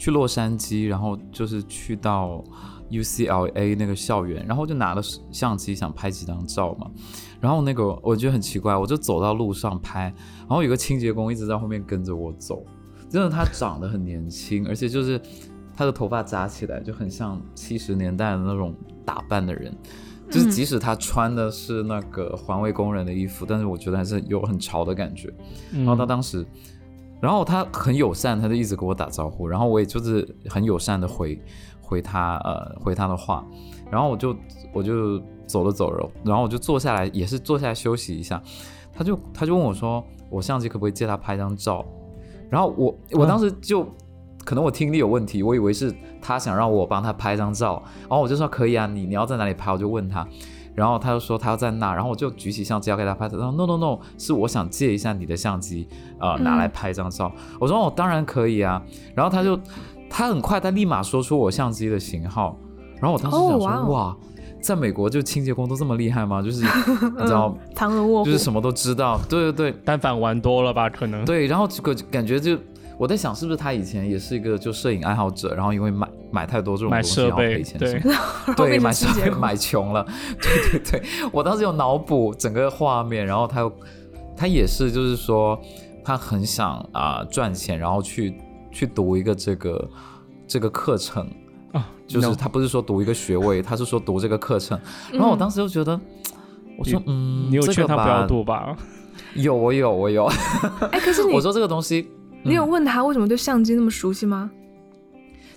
[SPEAKER 2] 去洛杉矶，然后就是去到 UCLA 那个校园，然后就拿了相机想拍几张照嘛。然后那个我觉得很奇怪，我就走到路上拍，然后有个清洁工一直在后面跟着我走。真的，他长得很年轻，而且就是他的头发扎起来就很像七十年代的那种打扮的人。就是即使他穿的是那个环卫工人的衣服，但是我觉得还是有很潮的感觉。然后他当时，然后他很友善，他就一直跟我打招呼，然后我也就是很友善的回回他呃回他的话，然后我就我就走了走了，然后我就坐下来，也是坐下来休息一下。他就他就问我说，我相机可不可以借他拍张照？然后我我当时就。可能我听力有问题，我以为是他想让我帮他拍张照，然后我就说可以啊，你你要在哪里拍？我就问他，然后他就说他要在那，然后我就举起相机要给他拍，他说 no no no，是我想借一下你的相机，呃，拿来拍张照。我说哦，当然可以啊。然后他就他很快，他立马说出我相机的型号，然后我当时想说哇，在美国就清洁工都这么厉害吗？就是 你知道，
[SPEAKER 3] 藏文卧
[SPEAKER 2] 就是什么都知道。对对对，
[SPEAKER 1] 单反玩多了吧？可能
[SPEAKER 2] 对，然后这个感觉就。我在想，是不是他以前也是一个就摄影爱好者，然后因为买买太多这种东西要赔钱，
[SPEAKER 1] 对
[SPEAKER 2] 对，买设备买穷了，对对对。我当时有脑补整个画面，然后他又他也是，就是说他很想啊赚钱，然后去去读一个这个这个课程啊，就是他不是说读一个学位，他是说读这个课程。然后我当时就觉得，我说嗯，
[SPEAKER 1] 你有劝他不要读吧？
[SPEAKER 2] 有我有我有。
[SPEAKER 3] 哎，可是你
[SPEAKER 2] 我说这个东西。
[SPEAKER 3] 你有问他为什么对相机那么熟悉吗？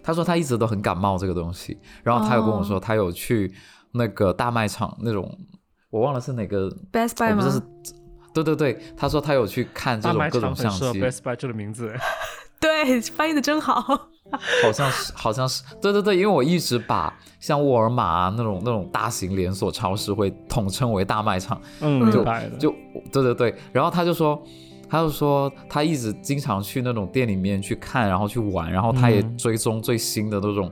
[SPEAKER 2] 他说他一直都很感冒这个东西，然后他有跟我说他有去那个大卖场那种，我忘了是哪个
[SPEAKER 3] Best Buy 吗？
[SPEAKER 2] 对对对，他说他有去看这种各种相机。
[SPEAKER 1] Best Buy 这个名字
[SPEAKER 3] 对，翻译的真好。
[SPEAKER 2] 好像是，好像是，对对对，因为我一直把像沃尔玛啊那种那种大型连锁超市会统称为大卖场。
[SPEAKER 1] 嗯，
[SPEAKER 2] 就就对对对，然后他就说。他就说，他一直经常去那种店里面去看，然后去玩，然后他也追踪最新的那种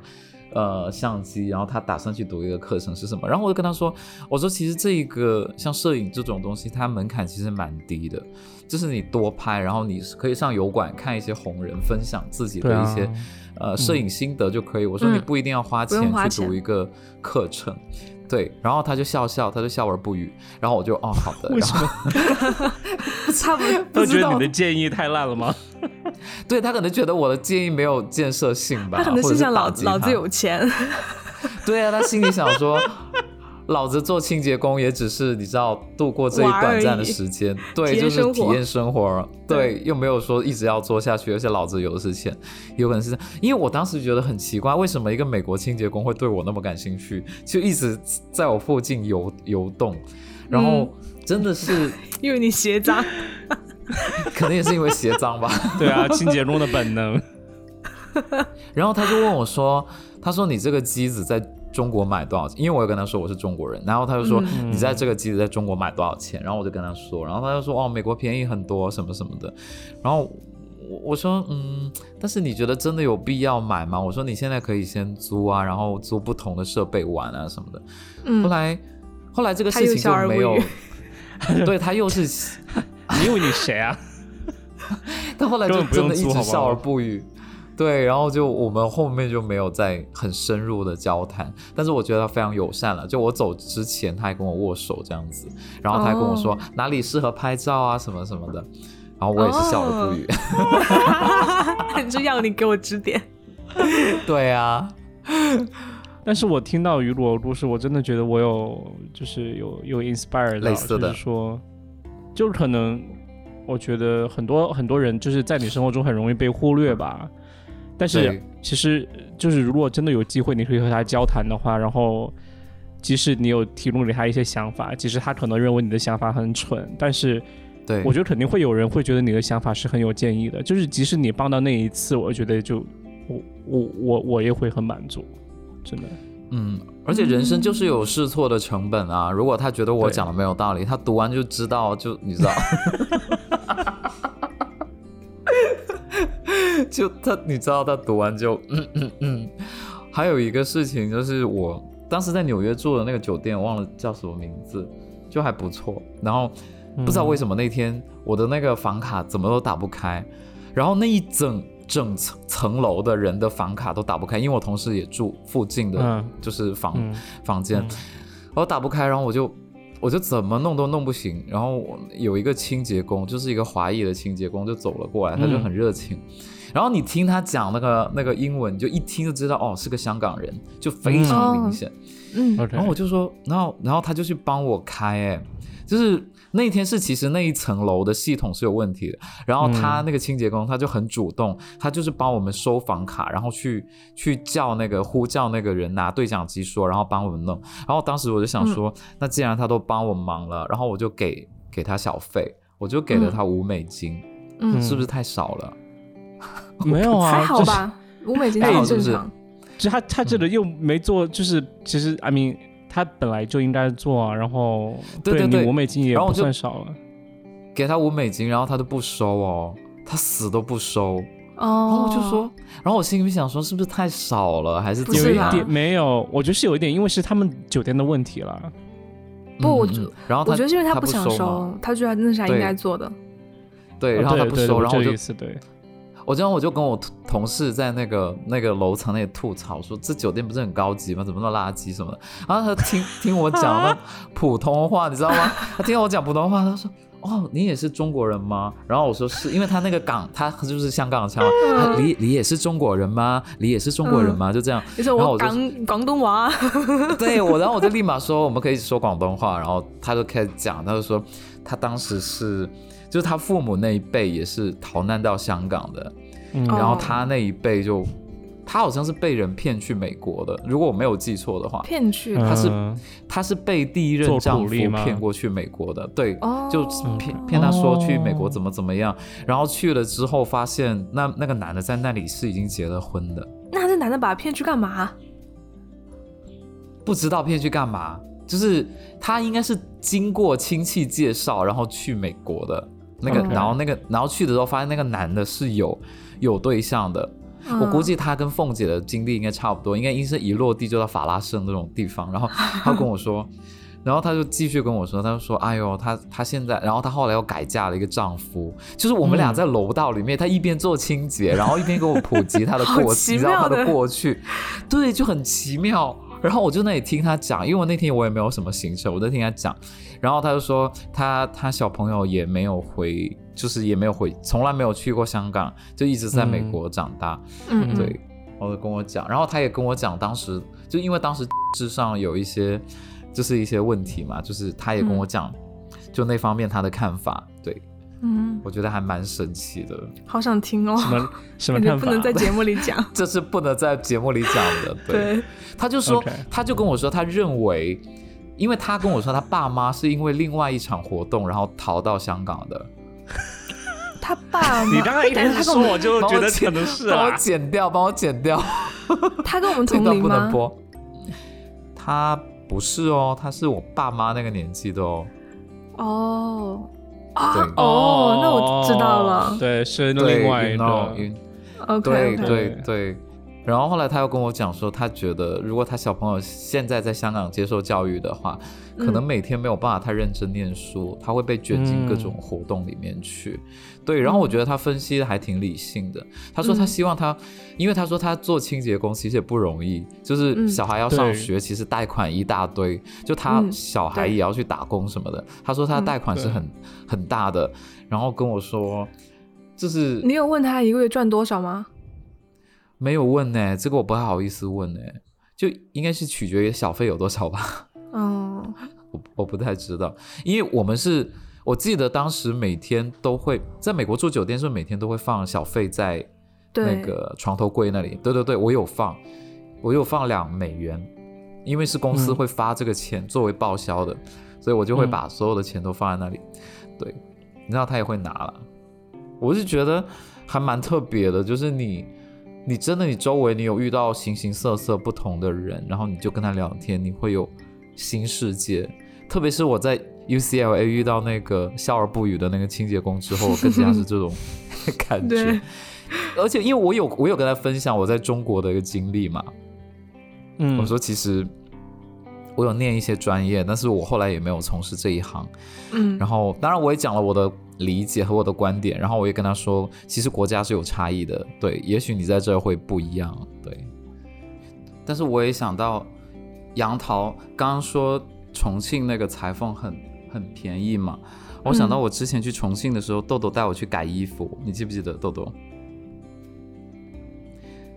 [SPEAKER 2] 呃相机，然后他打算去读一个课程是什么？然后我就跟他说，我说其实这一个像摄影这种东西，它门槛其实蛮低的，就是你多拍，然后你可以上油管看一些红人分享自己的一些呃摄影心得就可以。我说你不一定要花钱去读一个课程。对，然后他就笑笑，他就笑而不语。然后我就哦，好的。
[SPEAKER 1] 为什么？
[SPEAKER 3] 差不多。
[SPEAKER 1] 他觉得你的建议太烂了吗？
[SPEAKER 2] 对他可能觉得我的建议没有建设性吧。
[SPEAKER 3] 他可能
[SPEAKER 2] 是
[SPEAKER 3] 想老老子有钱。
[SPEAKER 2] 对啊，他心里想说。老子做清洁工也只是你知道度过这一短暂的时间，对，就是体验生活，对，又没有说一直要做下去，而且老子有的是钱，有可能是因为我当时觉得很奇怪，为什么一个美国清洁工会对我那么感兴趣，就一直在我附近游游动，然后真的是
[SPEAKER 3] 因为你鞋脏，
[SPEAKER 2] 可能也是因为鞋脏吧，
[SPEAKER 1] 对啊，清洁工的本能。
[SPEAKER 2] 然后他就问我说：“他说你这个机子在。”中国买多少钱？因为我有跟他说我是中国人，然后他就说你在这个机子在中国买多少钱？然后我就跟他说，然后他就说哦，美国便宜很多，什么什么的。然后我我说嗯，但是你觉得真的有必要买吗？我说你现在可以先租啊，然后租不同的设备玩啊什么的。后来后来这个事情就没有，对他又是
[SPEAKER 1] 你以为你谁啊？
[SPEAKER 2] 他后来就真的一直笑而不语。对，然后就我们后面就没有再很深入的交谈，但是我觉得他非常友善了。就我走之前，他还跟我握手这样子，然后他还跟我说哪里适合拍照啊什么什么的，然后我也是笑而不语。
[SPEAKER 3] 就要你给我指点。
[SPEAKER 2] 对啊，
[SPEAKER 1] 但是我听到雨果的故事，我真的觉得我有就是有有 inspire 到，就是说，就是可能我觉得很多很多人就是在你生活中很容易被忽略吧。但是其实，就是如果真的有机会，你可以和他交谈的话，然后即使你有提供给他一些想法，其实他可能认为你的想法很蠢，但是
[SPEAKER 2] 对，
[SPEAKER 1] 我觉得肯定会有人会觉得你的想法是很有建议的，就是即使你帮到那一次，我觉得就我我我我也会很满足，真的。
[SPEAKER 2] 嗯，而且人生就是有试错的成本啊。如果他觉得我讲的没有道理，他读完就知道，就你知道，就他你知道他读完就嗯嗯嗯。还有一个事情就是我当时在纽约住的那个酒店，忘了叫什么名字，就还不错。然后不知道为什么那天我的那个房卡怎么都打不开，然后那一整。整层层楼的人的房卡都打不开，因为我同事也住附近的，就是房房间，我打不开，然后我就我就怎么弄都弄不行，然后有一个清洁工，就是一个华裔的清洁工就走了过来，他就很热情，然后你听他讲那个那个英文，就一听就知道哦是个香港人，就非常明显，
[SPEAKER 3] 嗯，
[SPEAKER 2] 然后我就说，然后然后他就去帮我开，哎，就是。那天是其实那一层楼的系统是有问题的，然后他那个清洁工他就很主动，他就是帮我们收房卡，然后去去叫那个呼叫那个人拿对讲机说，然后帮我们弄。然后当时我就想说，那既然他都帮我忙了，然后我就给给他小费，我就给了他五美金，嗯，是不是太少了？
[SPEAKER 1] 没有啊，
[SPEAKER 3] 还好吧，五美金很正常。
[SPEAKER 1] 其实他他这个又没做，就是其实阿明。他本来就应该做啊，然后
[SPEAKER 2] 对对对，
[SPEAKER 1] 五美金也不算少了，
[SPEAKER 2] 给他五美金，然后他都不收哦，他死都不收
[SPEAKER 3] 哦，然后
[SPEAKER 2] 我就说，然后我心里面想说，是不是太少了，还是
[SPEAKER 1] 有一点没有？我觉得是有一点，因为是他们酒店的问题了。
[SPEAKER 3] 不，我觉
[SPEAKER 2] 然后
[SPEAKER 3] 我觉得是因为
[SPEAKER 2] 他
[SPEAKER 3] 不想收，他觉得那是他应该做的。
[SPEAKER 2] 对，然后他不收，然后我就
[SPEAKER 1] 对。
[SPEAKER 2] 我这样我就跟我同事在那个那个楼层那里吐槽说，这酒店不是很高级吗？怎么那么垃圾什么的？然后他听 听我讲那普通话，你知道吗？他听我讲普通话，他说：“哦，你也是中国人吗？”然后我说：“是，因为他那个港，他就是香港腔。你你也是中国人吗？你也是中国人吗？就这样。然后我
[SPEAKER 3] 广广东话。
[SPEAKER 2] 对我，然后我就立马说我们可以说广东话。然后他就开始讲，他就说他当时是。就是他父母那一辈也是逃难到香港的，然后他那一辈就，他好像是被人骗去美国的，如果我没有记错的话，
[SPEAKER 3] 骗去
[SPEAKER 2] 他是他是被第一任丈夫骗过去美国的，对，就骗骗他说去美国怎么怎么样，然后去了之后发现那那个男的在那里是已经结了婚的，
[SPEAKER 3] 那这男的把他骗去干嘛？
[SPEAKER 2] 不知道骗去干嘛，就是他应该是经过亲戚介绍然后去美国的。那个，然后那个，然后去的时候发现那个男的是有有对象的，我估计他跟凤姐的经历应该差不多，应该医生一落地就到法拉盛那种地方，然后他跟我说，然后他就继续跟我说，他就说，哎呦，他他现在，然后他后来又改嫁了一个丈夫，就是我们俩在楼道里面，他一边做清洁，然后一边给我普及他的过去，你知道他的过去，对，就很奇妙。然后我就那里听他讲，因为我那天我也没有什么行程，我在听他讲。然后他就说，他他小朋友也没有回，就是也没有回，从来没有去过香港，就一直在美国长大。
[SPEAKER 3] 嗯，
[SPEAKER 2] 对，然后跟我讲，然后他也跟我讲，当时就因为当时智上有一些就是一些问题嘛，就是他也跟我讲，就那方面他的看法。对，
[SPEAKER 3] 嗯，
[SPEAKER 2] 我觉得还蛮神奇的。
[SPEAKER 3] 好想听
[SPEAKER 1] 哦。什么 什么看
[SPEAKER 3] 法？不能在节目里讲。
[SPEAKER 2] 这是不能在节目里讲的。
[SPEAKER 3] 对，
[SPEAKER 2] 他就说，他就跟我说，他认为。因为他跟我说，他爸妈是因为另外一场活动，然后逃到香港的。
[SPEAKER 3] 他爸，
[SPEAKER 1] 你刚刚一开始说，我就觉得可能是
[SPEAKER 2] 啊。帮我剪掉，帮我剪掉。
[SPEAKER 3] 他跟我们同龄吗？
[SPEAKER 2] 他不是哦，他是我爸妈那个年纪的
[SPEAKER 3] 哦。哦
[SPEAKER 2] 啊
[SPEAKER 3] 哦，那我知道了。
[SPEAKER 1] 对，是另外一个。
[SPEAKER 3] OK，
[SPEAKER 2] 对对对。然后后来他又跟我讲说，他觉得如果他小朋友现在在香港接受教育的话，可能每天没有办法太认真念书，他会被卷进各种活动里面去。对，然后我觉得他分析的还挺理性的。他说他希望他，因为他说他做清洁工其实也不容易，就是小孩要上学，其实贷款一大堆，就他小孩也要去打工什么的。他说他贷款是很很大的，然后跟我说，就是
[SPEAKER 3] 你有问他一个月赚多少吗？
[SPEAKER 2] 没有问呢，这个我不太好意思问呢，就应该是取决于小费有多少吧。
[SPEAKER 3] 嗯，
[SPEAKER 2] 我我不太知道，因为我们是，我记得当时每天都会在美国住酒店，是每天都会放小费在那个床头柜那里。对对对，我有放，我有放两美元，因为是公司会发这个钱作为报销的，所以我就会把所有的钱都放在那里。对，你知道他也会拿了。我是觉得还蛮特别的，就是你你真的你周围你有遇到形形色色不同的人，然后你就跟他聊天，你会有新世界。特别是我在 UCLA 遇到那个笑而不语的那个清洁工之后，更加是这种 感觉。而且因为我有我有跟他分享我在中国的一个经历嘛，
[SPEAKER 1] 嗯，
[SPEAKER 2] 我说其实我有念一些专业，但是我后来也没有从事这一行，
[SPEAKER 3] 嗯，
[SPEAKER 2] 然后当然我也讲了我的理解和我的观点，然后我也跟他说，其实国家是有差异的，对，也许你在这会不一样，对，但是我也想到杨桃刚刚说重庆那个裁缝很很便宜嘛，我想到我之前去重庆的时候，豆豆带我去改衣服，你记不记得豆豆？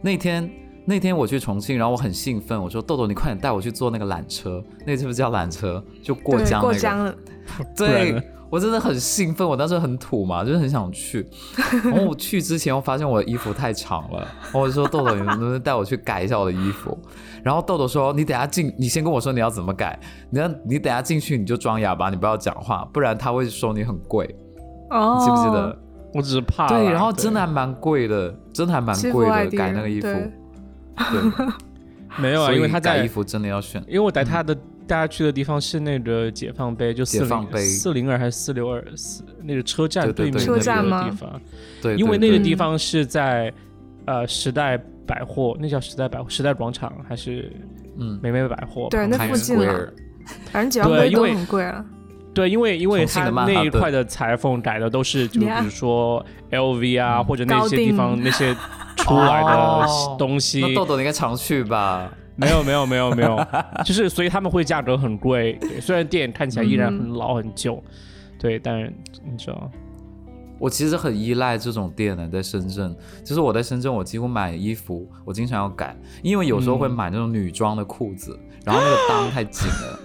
[SPEAKER 2] 那天那天我去重庆，然后我很兴奋，我说豆豆，你快点带我去坐那个缆车，那个是不是叫缆车？就过江那个。
[SPEAKER 3] 过江了。
[SPEAKER 2] 对，我真的很兴奋，我当时很土嘛，就是很想去。然后我去之前，我发现我的衣服太长了，我就说豆豆，你能不能带我去改一下我的衣服？然后豆豆说，你等下进，你先跟我说你要怎么改，你要你等下进去你就装哑巴，你不要讲话，不然他会说你很贵。
[SPEAKER 3] 哦，
[SPEAKER 2] 记不记得？
[SPEAKER 1] 我只是怕。
[SPEAKER 2] 对，然后真的还蛮贵的，真的还蛮贵的，改那个衣服。对，
[SPEAKER 1] 没有啊，因为他
[SPEAKER 2] 改衣服真的要选。
[SPEAKER 1] 因为我带他的大家去的地方是那个解放碑，就
[SPEAKER 2] 解放碑
[SPEAKER 1] 四零二还是四六二四那个车站对面
[SPEAKER 3] 那
[SPEAKER 1] 个地方。
[SPEAKER 2] 对，
[SPEAKER 1] 因为那个地方是在呃时代百货，那叫时代百货，时代广场还是
[SPEAKER 2] 嗯
[SPEAKER 1] 美美百货？
[SPEAKER 3] 对，那附近了。反正解放碑都很贵啊。
[SPEAKER 1] 对，因为因为他那一块的裁缝改的都是，就比如说 LV 啊，或者那些地方 那些出来的东西。
[SPEAKER 2] 那豆豆应该常去吧？
[SPEAKER 1] 没有没有没有没有，就是所以他们会价格很贵。虽然店看起来依然很老很旧，对，但是你知道，
[SPEAKER 2] 我其实很依赖这种店的，在深圳。就是我在深圳，我几乎买衣服，我经常要改，因为有时候会买那种女装的裤子，然后那个裆太紧了。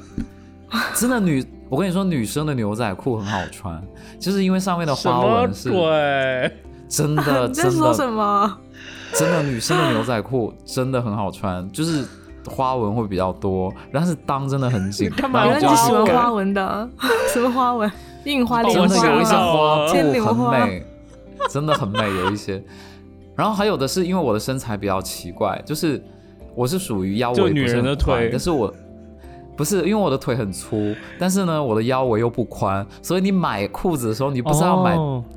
[SPEAKER 2] 真的女，我跟你说，女生的牛仔裤很好穿，就是因为上面的花纹是，
[SPEAKER 1] 对，
[SPEAKER 2] 真的，真的。
[SPEAKER 3] 说什么？
[SPEAKER 2] 真的，女生的牛仔裤真的很好穿，就是花纹会比较多，但是裆真的很紧。
[SPEAKER 3] 干嘛？原来你喜欢花纹的？什么花纹？印花
[SPEAKER 2] 真的有一些花
[SPEAKER 3] 布
[SPEAKER 2] 很美，真的很美，有一些。然后还有的是因为我的身材比较奇怪，就是我是属于腰围
[SPEAKER 1] 女人的腿，
[SPEAKER 2] 但是我。不是因为我的腿很粗，但是呢，我的腰围又不宽，所以你买裤子的时候，你不是要买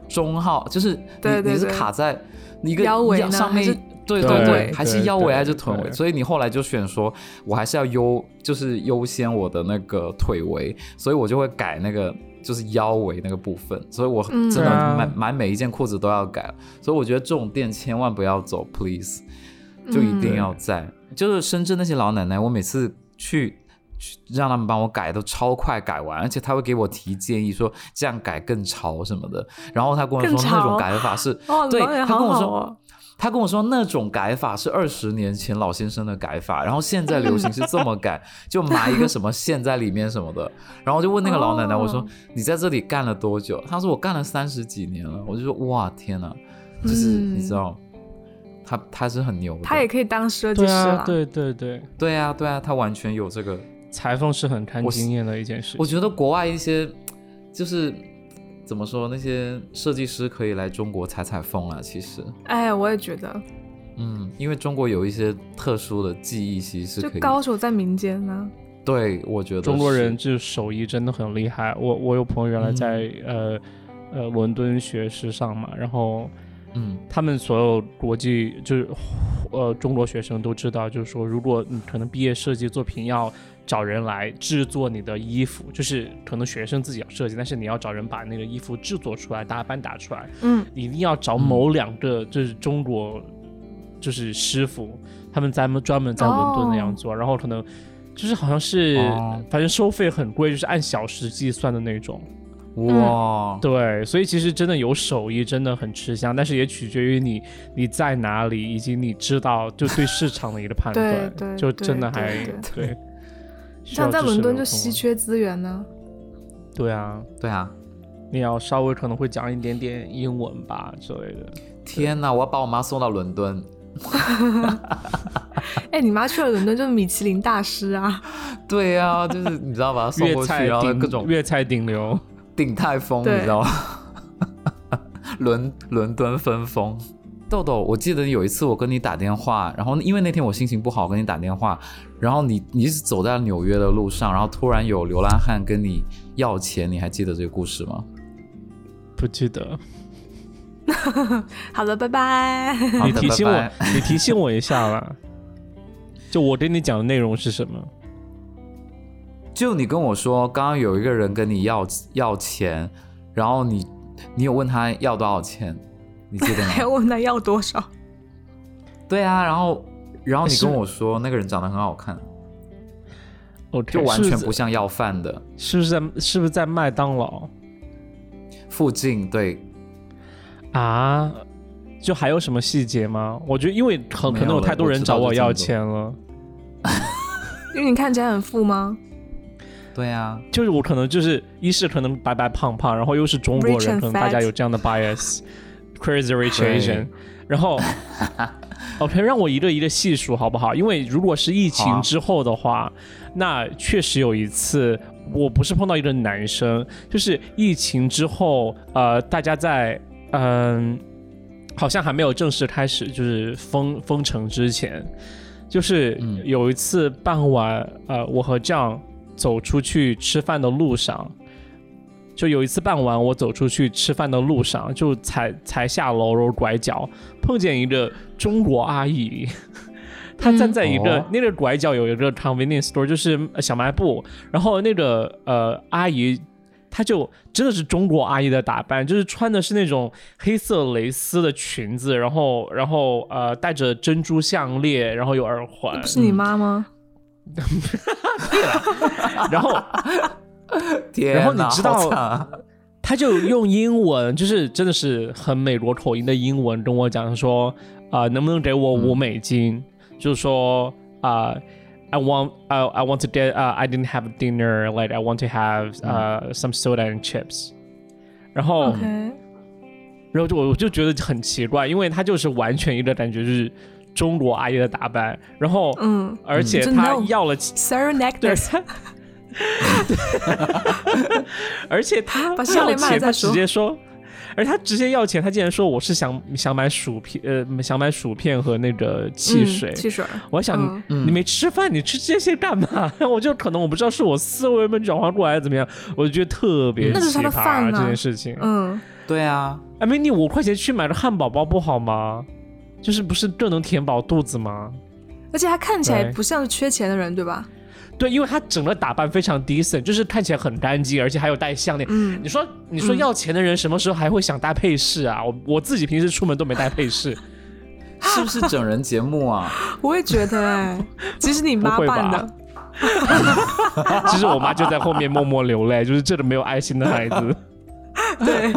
[SPEAKER 2] 中号，就是你你是卡在一个
[SPEAKER 3] 腰围
[SPEAKER 2] 上面，对
[SPEAKER 1] 对
[SPEAKER 2] 对，还是腰围还是臀围？所以你后来就选说，我还是要优，就是优先我的那个腿围，所以我就会改那个就是腰围那个部分，所以我真的买买每一件裤子都要改，所以我觉得这种店千万不要走，please，就一定要在，就是深圳那些老奶奶，我每次去。让他们帮我改，都超快改完，而且他会给我提建议，说这样改更潮什么的。然后他跟我说那种改法是，对，他跟我说，他跟我说那种改法是二十年前老先生的改法，然后现在流行是这么改，就埋一个什么线在里面什么的。然后就问那个老奶奶，我说你在这里干了多久？她说我干了三十几年了。我就说哇天哪，就是你知道，他他是很牛，
[SPEAKER 3] 他也可以当设计师了，
[SPEAKER 1] 对对对
[SPEAKER 2] 对啊对啊，他完全有这个。
[SPEAKER 1] 裁缝是很看经验的一件事。
[SPEAKER 2] 我觉得国外一些就是怎么说，那些设计师可以来中国采采风啊。其实，
[SPEAKER 3] 哎，我也觉得，
[SPEAKER 2] 嗯，因为中国有一些特殊的技艺，其实是可以。
[SPEAKER 3] 高手在民间呢。
[SPEAKER 2] 对，我觉得
[SPEAKER 1] 中国人就手艺真的很厉害。我我有朋友原来在呃呃伦敦学时尚嘛，然后
[SPEAKER 2] 嗯，
[SPEAKER 1] 他们所有国际就是呃中国学生都知道，就是说，如果你可能毕业设计作品要。找人来制作你的衣服，就是可能学生自己要设计，但是你要找人把那个衣服制作出来，打版打出来。
[SPEAKER 3] 嗯，你
[SPEAKER 1] 一定要找某两个就是中国就是师傅，他们在专门在伦敦那样做，然后可能就是好像是反正收费很贵，就是按小时计算的那种。
[SPEAKER 2] 哇，
[SPEAKER 1] 对，所以其实真的有手艺真的很吃香，但是也取决于你你在哪里，以及你知道就对市场的一个判断，就真的还对。
[SPEAKER 3] 像在伦敦就稀缺资源呢。
[SPEAKER 1] 对啊，
[SPEAKER 2] 对啊，
[SPEAKER 1] 你要稍微可能会讲一点点英文吧之类的。
[SPEAKER 2] 天哪，我要把我妈送到伦敦。
[SPEAKER 3] 哎，你妈去了伦敦就是米其林大师啊。
[SPEAKER 2] 对啊，就是你知道吧，送过去然后各种
[SPEAKER 1] 粤菜顶流，
[SPEAKER 2] 顶泰丰，你知道吗？伦伦敦分封。豆豆，我记得有一次我跟你打电话，然后因为那天我心情不好，跟你打电话，然后你你是走在纽约的路上，然后突然有流浪汉跟你要钱，你还记得这个故事吗？
[SPEAKER 1] 不记得。
[SPEAKER 3] 好了，拜拜。
[SPEAKER 1] 你提醒我，你提醒我一下啦。就我跟你讲的内容是什么？
[SPEAKER 2] 就你跟我说，刚刚有一个人跟你要要钱，然后你你有问他要多少钱？你记得吗？
[SPEAKER 3] 还问他要多少？
[SPEAKER 2] 对啊，然后然后你跟我说那个人长得很好看，就完全不像要饭的。
[SPEAKER 1] 是不是在是不是在麦当劳
[SPEAKER 2] 附近？对
[SPEAKER 1] 啊，就还有什么细节吗？我觉得因为很可能有太多人找我要钱了，
[SPEAKER 3] 因为你看起来很富吗？
[SPEAKER 2] 对啊，
[SPEAKER 1] 就是我可能就是一是可能白白胖胖，然后又是中国人，可能大家有这样的 bias。Crazy rich Asian，然后，OK，让我一个一个细数好不好？因为如果是疫情之后的话，那确实有一次，我不是碰到一个男生，就是疫情之后，呃，大家在嗯，好像还没有正式开始，就是封封城之前，就是有一次傍晚，呃，我和酱走出去吃饭的路上。就有一次傍晚，我走出去吃饭的路上，就才才下楼，然后拐角碰见一个中国阿姨，她站在一个那个拐角有一个 convenience store，就是小卖部，然后那个呃阿姨，她就真的是中国阿姨的打扮，就是穿的是那种黑色蕾丝的裙子，然后然后呃戴着珍珠项链，然后有耳环，
[SPEAKER 3] 不是你妈吗？
[SPEAKER 1] 对了，然后。然后你知道，他就用英文，就是真的是很美国口音的英文跟我讲说，啊，能不能给我五美金？就是说，啊，I want, I I want to get, uh, I didn't have dinner, like I want to have, uh, some soda and chips。然后，然后就我我就觉得很奇怪，因为他就是完全一个感觉就是中国阿姨的打扮，然后，嗯，而且他要了
[SPEAKER 3] Sir necklace。
[SPEAKER 1] 而且他要钱，他直接说，而他直接要钱，他竟然说我是想想买薯片，呃，想买薯片和那个汽水。
[SPEAKER 3] 汽水。
[SPEAKER 1] 我想你没吃饭，你吃这些干嘛？我就可能我不知道是我思维没转换过来怎么样，我就觉得特别奇葩这件事情。
[SPEAKER 3] 嗯，
[SPEAKER 2] 对啊，
[SPEAKER 1] 哎，没你五块钱去买个汉堡包不好吗？就是不是更能填饱肚子吗？
[SPEAKER 3] 而且他看起来不像是缺钱的人，对吧？
[SPEAKER 1] 对，因为他整个打扮非常 decent，就是看起来很干净，而且还有戴项链。嗯，你说，你说要钱的人什么时候还会想戴配饰啊？我我自己平时出门都没戴配饰，
[SPEAKER 2] 是不是整人节目啊？
[SPEAKER 3] 我也觉得，哎，其实你妈扮的。
[SPEAKER 1] 其实我妈就在后面默默流泪，就是这个没有爱心的孩子。
[SPEAKER 3] 对。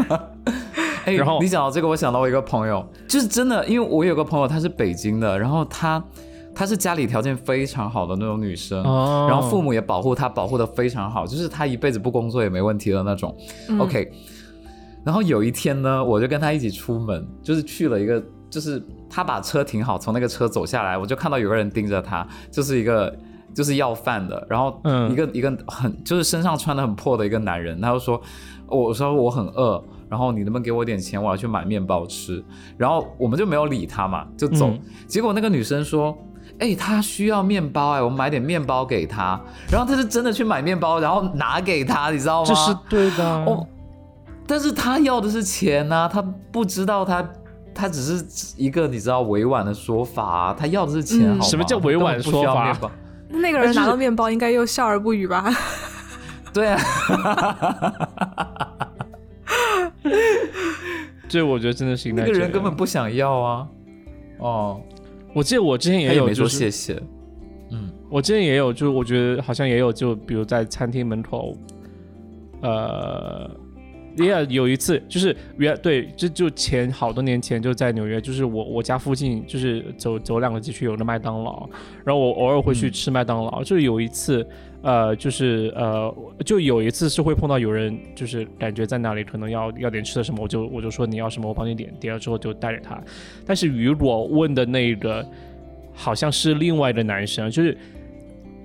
[SPEAKER 2] 哎，然后你讲到这个，我想到我一个朋友，就是真的，因为我有个朋友，他是北京的，然后他。她是家里条件非常好的那种女生，然后父母也保护她，保护的非常好，就是她一辈子不工作也没问题的那种。OK，然后有一天呢，我就跟她一起出门，就是去了一个，就是她把车停好，从那个车走下来，我就看到有个人盯着她，就是一个就是要饭的，然后一个一个很就是身上穿的很破的一个男人，他就说，我说我很饿，然后你能不能给我点钱，我要去买面包吃，然后我们就没有理他嘛，就走，结果那个女生说。哎，他需要面包哎，我们买点面包给他。然后他是真的去买面包，然后拿给他，你知道吗？
[SPEAKER 1] 这是对的。
[SPEAKER 2] 哦，但是他要的是钱呐，他不知道他他只是一个你知道委婉的说法，他要的是钱。
[SPEAKER 1] 什么叫委婉说法？
[SPEAKER 3] 那个人拿到面包应该又笑而不语吧？
[SPEAKER 2] 对啊。
[SPEAKER 1] 这我觉得真的是
[SPEAKER 2] 那个人根本不想要啊。哦。
[SPEAKER 1] 我记得我之前也有，
[SPEAKER 2] 就谢谢。
[SPEAKER 1] 嗯，我之前也有，就是我觉得好像也有，就比如在餐厅门口，呃，也有一次，就是原对，就就前好多年前就在纽约，就是我我家附近就是走走两个街区有个麦当劳，然后我偶尔会去吃麦当劳，就是有一次。呃，就是呃，就有一次是会碰到有人，就是感觉在那里可能要要点吃的什么，我就我就说你要什么，我帮你点，点了之后就带着他。但是如果问的那个好像是另外的男生，就是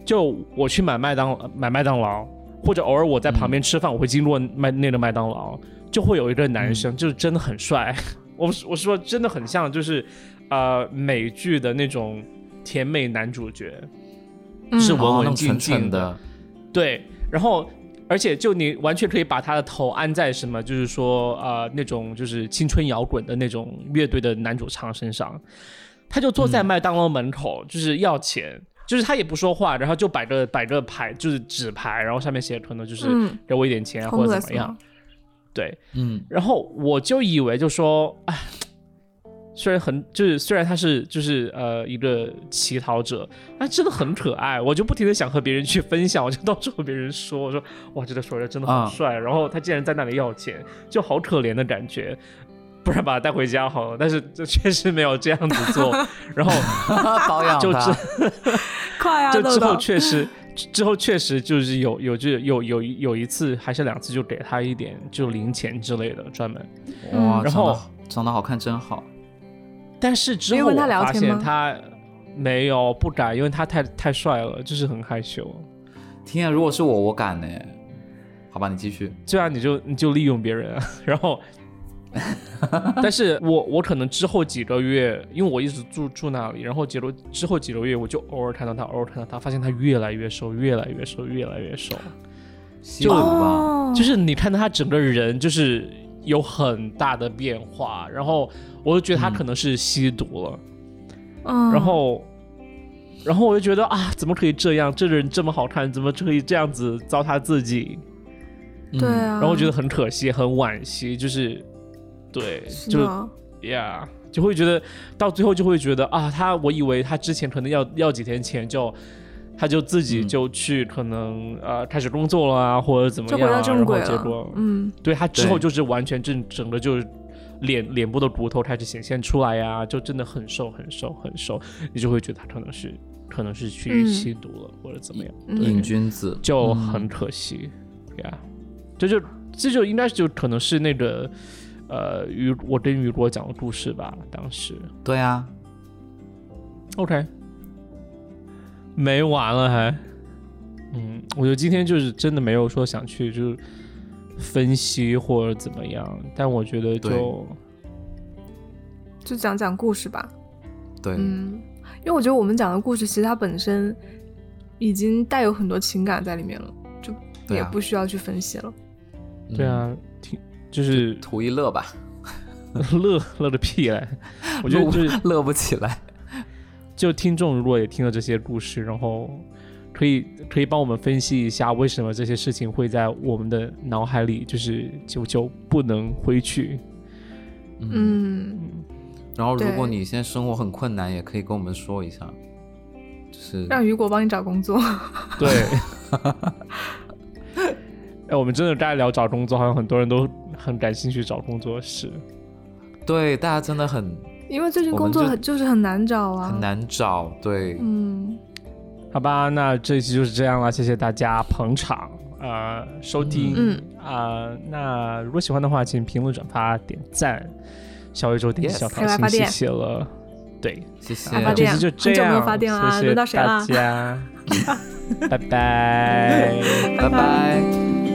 [SPEAKER 1] 就我去买麦当买麦当劳，或者偶尔我在旁边吃饭，我会经过麦那个麦当劳，就会有一个男生，就是真的很帅。我我说真的很像，就是呃美剧的那种甜美男主角，是文文静静
[SPEAKER 2] 的，
[SPEAKER 1] 对。然后而且就你完全可以把他的头安在什么，就是说呃那种就是青春摇滚的那种乐队的男主唱身上，他就坐在麦当劳门口，就是要钱。就是他也不说话，然后就摆个摆个牌，就是纸牌，然后上面写可能就是给我一点钱或者怎么样。对，嗯，然后我就以为就说，哎，虽然很就是虽然他是就是呃一个乞讨者，但真的很可爱，我就不停的想和别人去分享，我就到处和别人说，我说哇，这个帅哥真的很帅，然后他竟然在那里要钱，就好可怜的感觉。不然把他带回家好了，但是这确实没有这样子做。然后
[SPEAKER 2] 保养
[SPEAKER 1] 就
[SPEAKER 3] 之快啊！
[SPEAKER 1] 就之 后确实，之后确实就是有有就有有有一次还是两次，就给他一点就零钱之类的，专门。
[SPEAKER 2] 哇，
[SPEAKER 1] 然后
[SPEAKER 2] 长得好看真好。
[SPEAKER 1] 但是之后我发现他没有不敢，因为他太太帅了，就是很害羞。
[SPEAKER 2] 天啊，如果是我，我敢呢。好吧，你继续。
[SPEAKER 1] 这样你就你就利用别人，然后。但是我我可能之后几个月，因为我一直住住那里，然后结果之后几个月，我就偶尔看到他，偶尔看到他，发现他越来越瘦，越来越瘦，越来越瘦。
[SPEAKER 2] 就
[SPEAKER 1] 就是你看到他整个人就是有很大的变化，然后我就觉得他可能是吸毒了。嗯。然后，然后我就觉得啊，怎么可以这样？这个人这么好看，怎么可以这样子糟蹋自己？
[SPEAKER 3] 对啊。
[SPEAKER 1] 然后我觉得很可惜，很惋惜，就是。对，就呀，就会觉得到最后就会觉得啊，他我以为他之前可能要要几天前就，他就自己就去可能呃开始工作了啊，或者怎么样，然后结果嗯，对他之后就是完全正整个就是脸脸部的骨头开始显现出来呀，就真的很瘦很瘦很瘦，你就会觉得他可能是可能是去吸毒了或者怎么样，
[SPEAKER 2] 瘾君子
[SPEAKER 1] 就很可惜呀，这就这就应该就可能是那个。呃，雨我跟雨果讲的故事吧，当时。
[SPEAKER 2] 对啊。
[SPEAKER 1] OK。没完了还。嗯，我觉得今天就是真的没有说想去就是分析或者怎么样，但我觉得就
[SPEAKER 3] 就讲讲故事吧。
[SPEAKER 2] 对。
[SPEAKER 3] 嗯，因为我觉得我们讲的故事其实它本身已经带有很多情感在里面了，就也不需要去分析了。
[SPEAKER 1] 对啊，挺。就是
[SPEAKER 2] 图一乐吧，
[SPEAKER 1] 乐乐个屁嘞！我觉得就是
[SPEAKER 2] 乐不起来。
[SPEAKER 1] 就听众如果也听了这些故事，然后可以可以帮我们分析一下，为什么这些事情会在我们的脑海里就是久久不能挥去。
[SPEAKER 3] 嗯。
[SPEAKER 2] 然后，如果你现在生活很困难，也可以跟我们说一下，就是
[SPEAKER 3] 让雨果帮你找工作。
[SPEAKER 1] 对。哎，我们真的该聊找工作，好像很多人都很感兴趣找工作是。
[SPEAKER 2] 对，大家真的很，
[SPEAKER 3] 因为最近工作很就是很难找啊，
[SPEAKER 2] 很难找。对，
[SPEAKER 3] 嗯，
[SPEAKER 1] 好吧，那这一期就是这样了，谢谢大家捧场啊，收听，
[SPEAKER 3] 嗯。
[SPEAKER 1] 啊，那如果喜欢的话，请评论、转发、点赞，小宇宙点小桃心，谢谢了，对，
[SPEAKER 2] 谢谢，
[SPEAKER 1] 这期就这样，谢谢大家，拜拜，
[SPEAKER 2] 拜拜。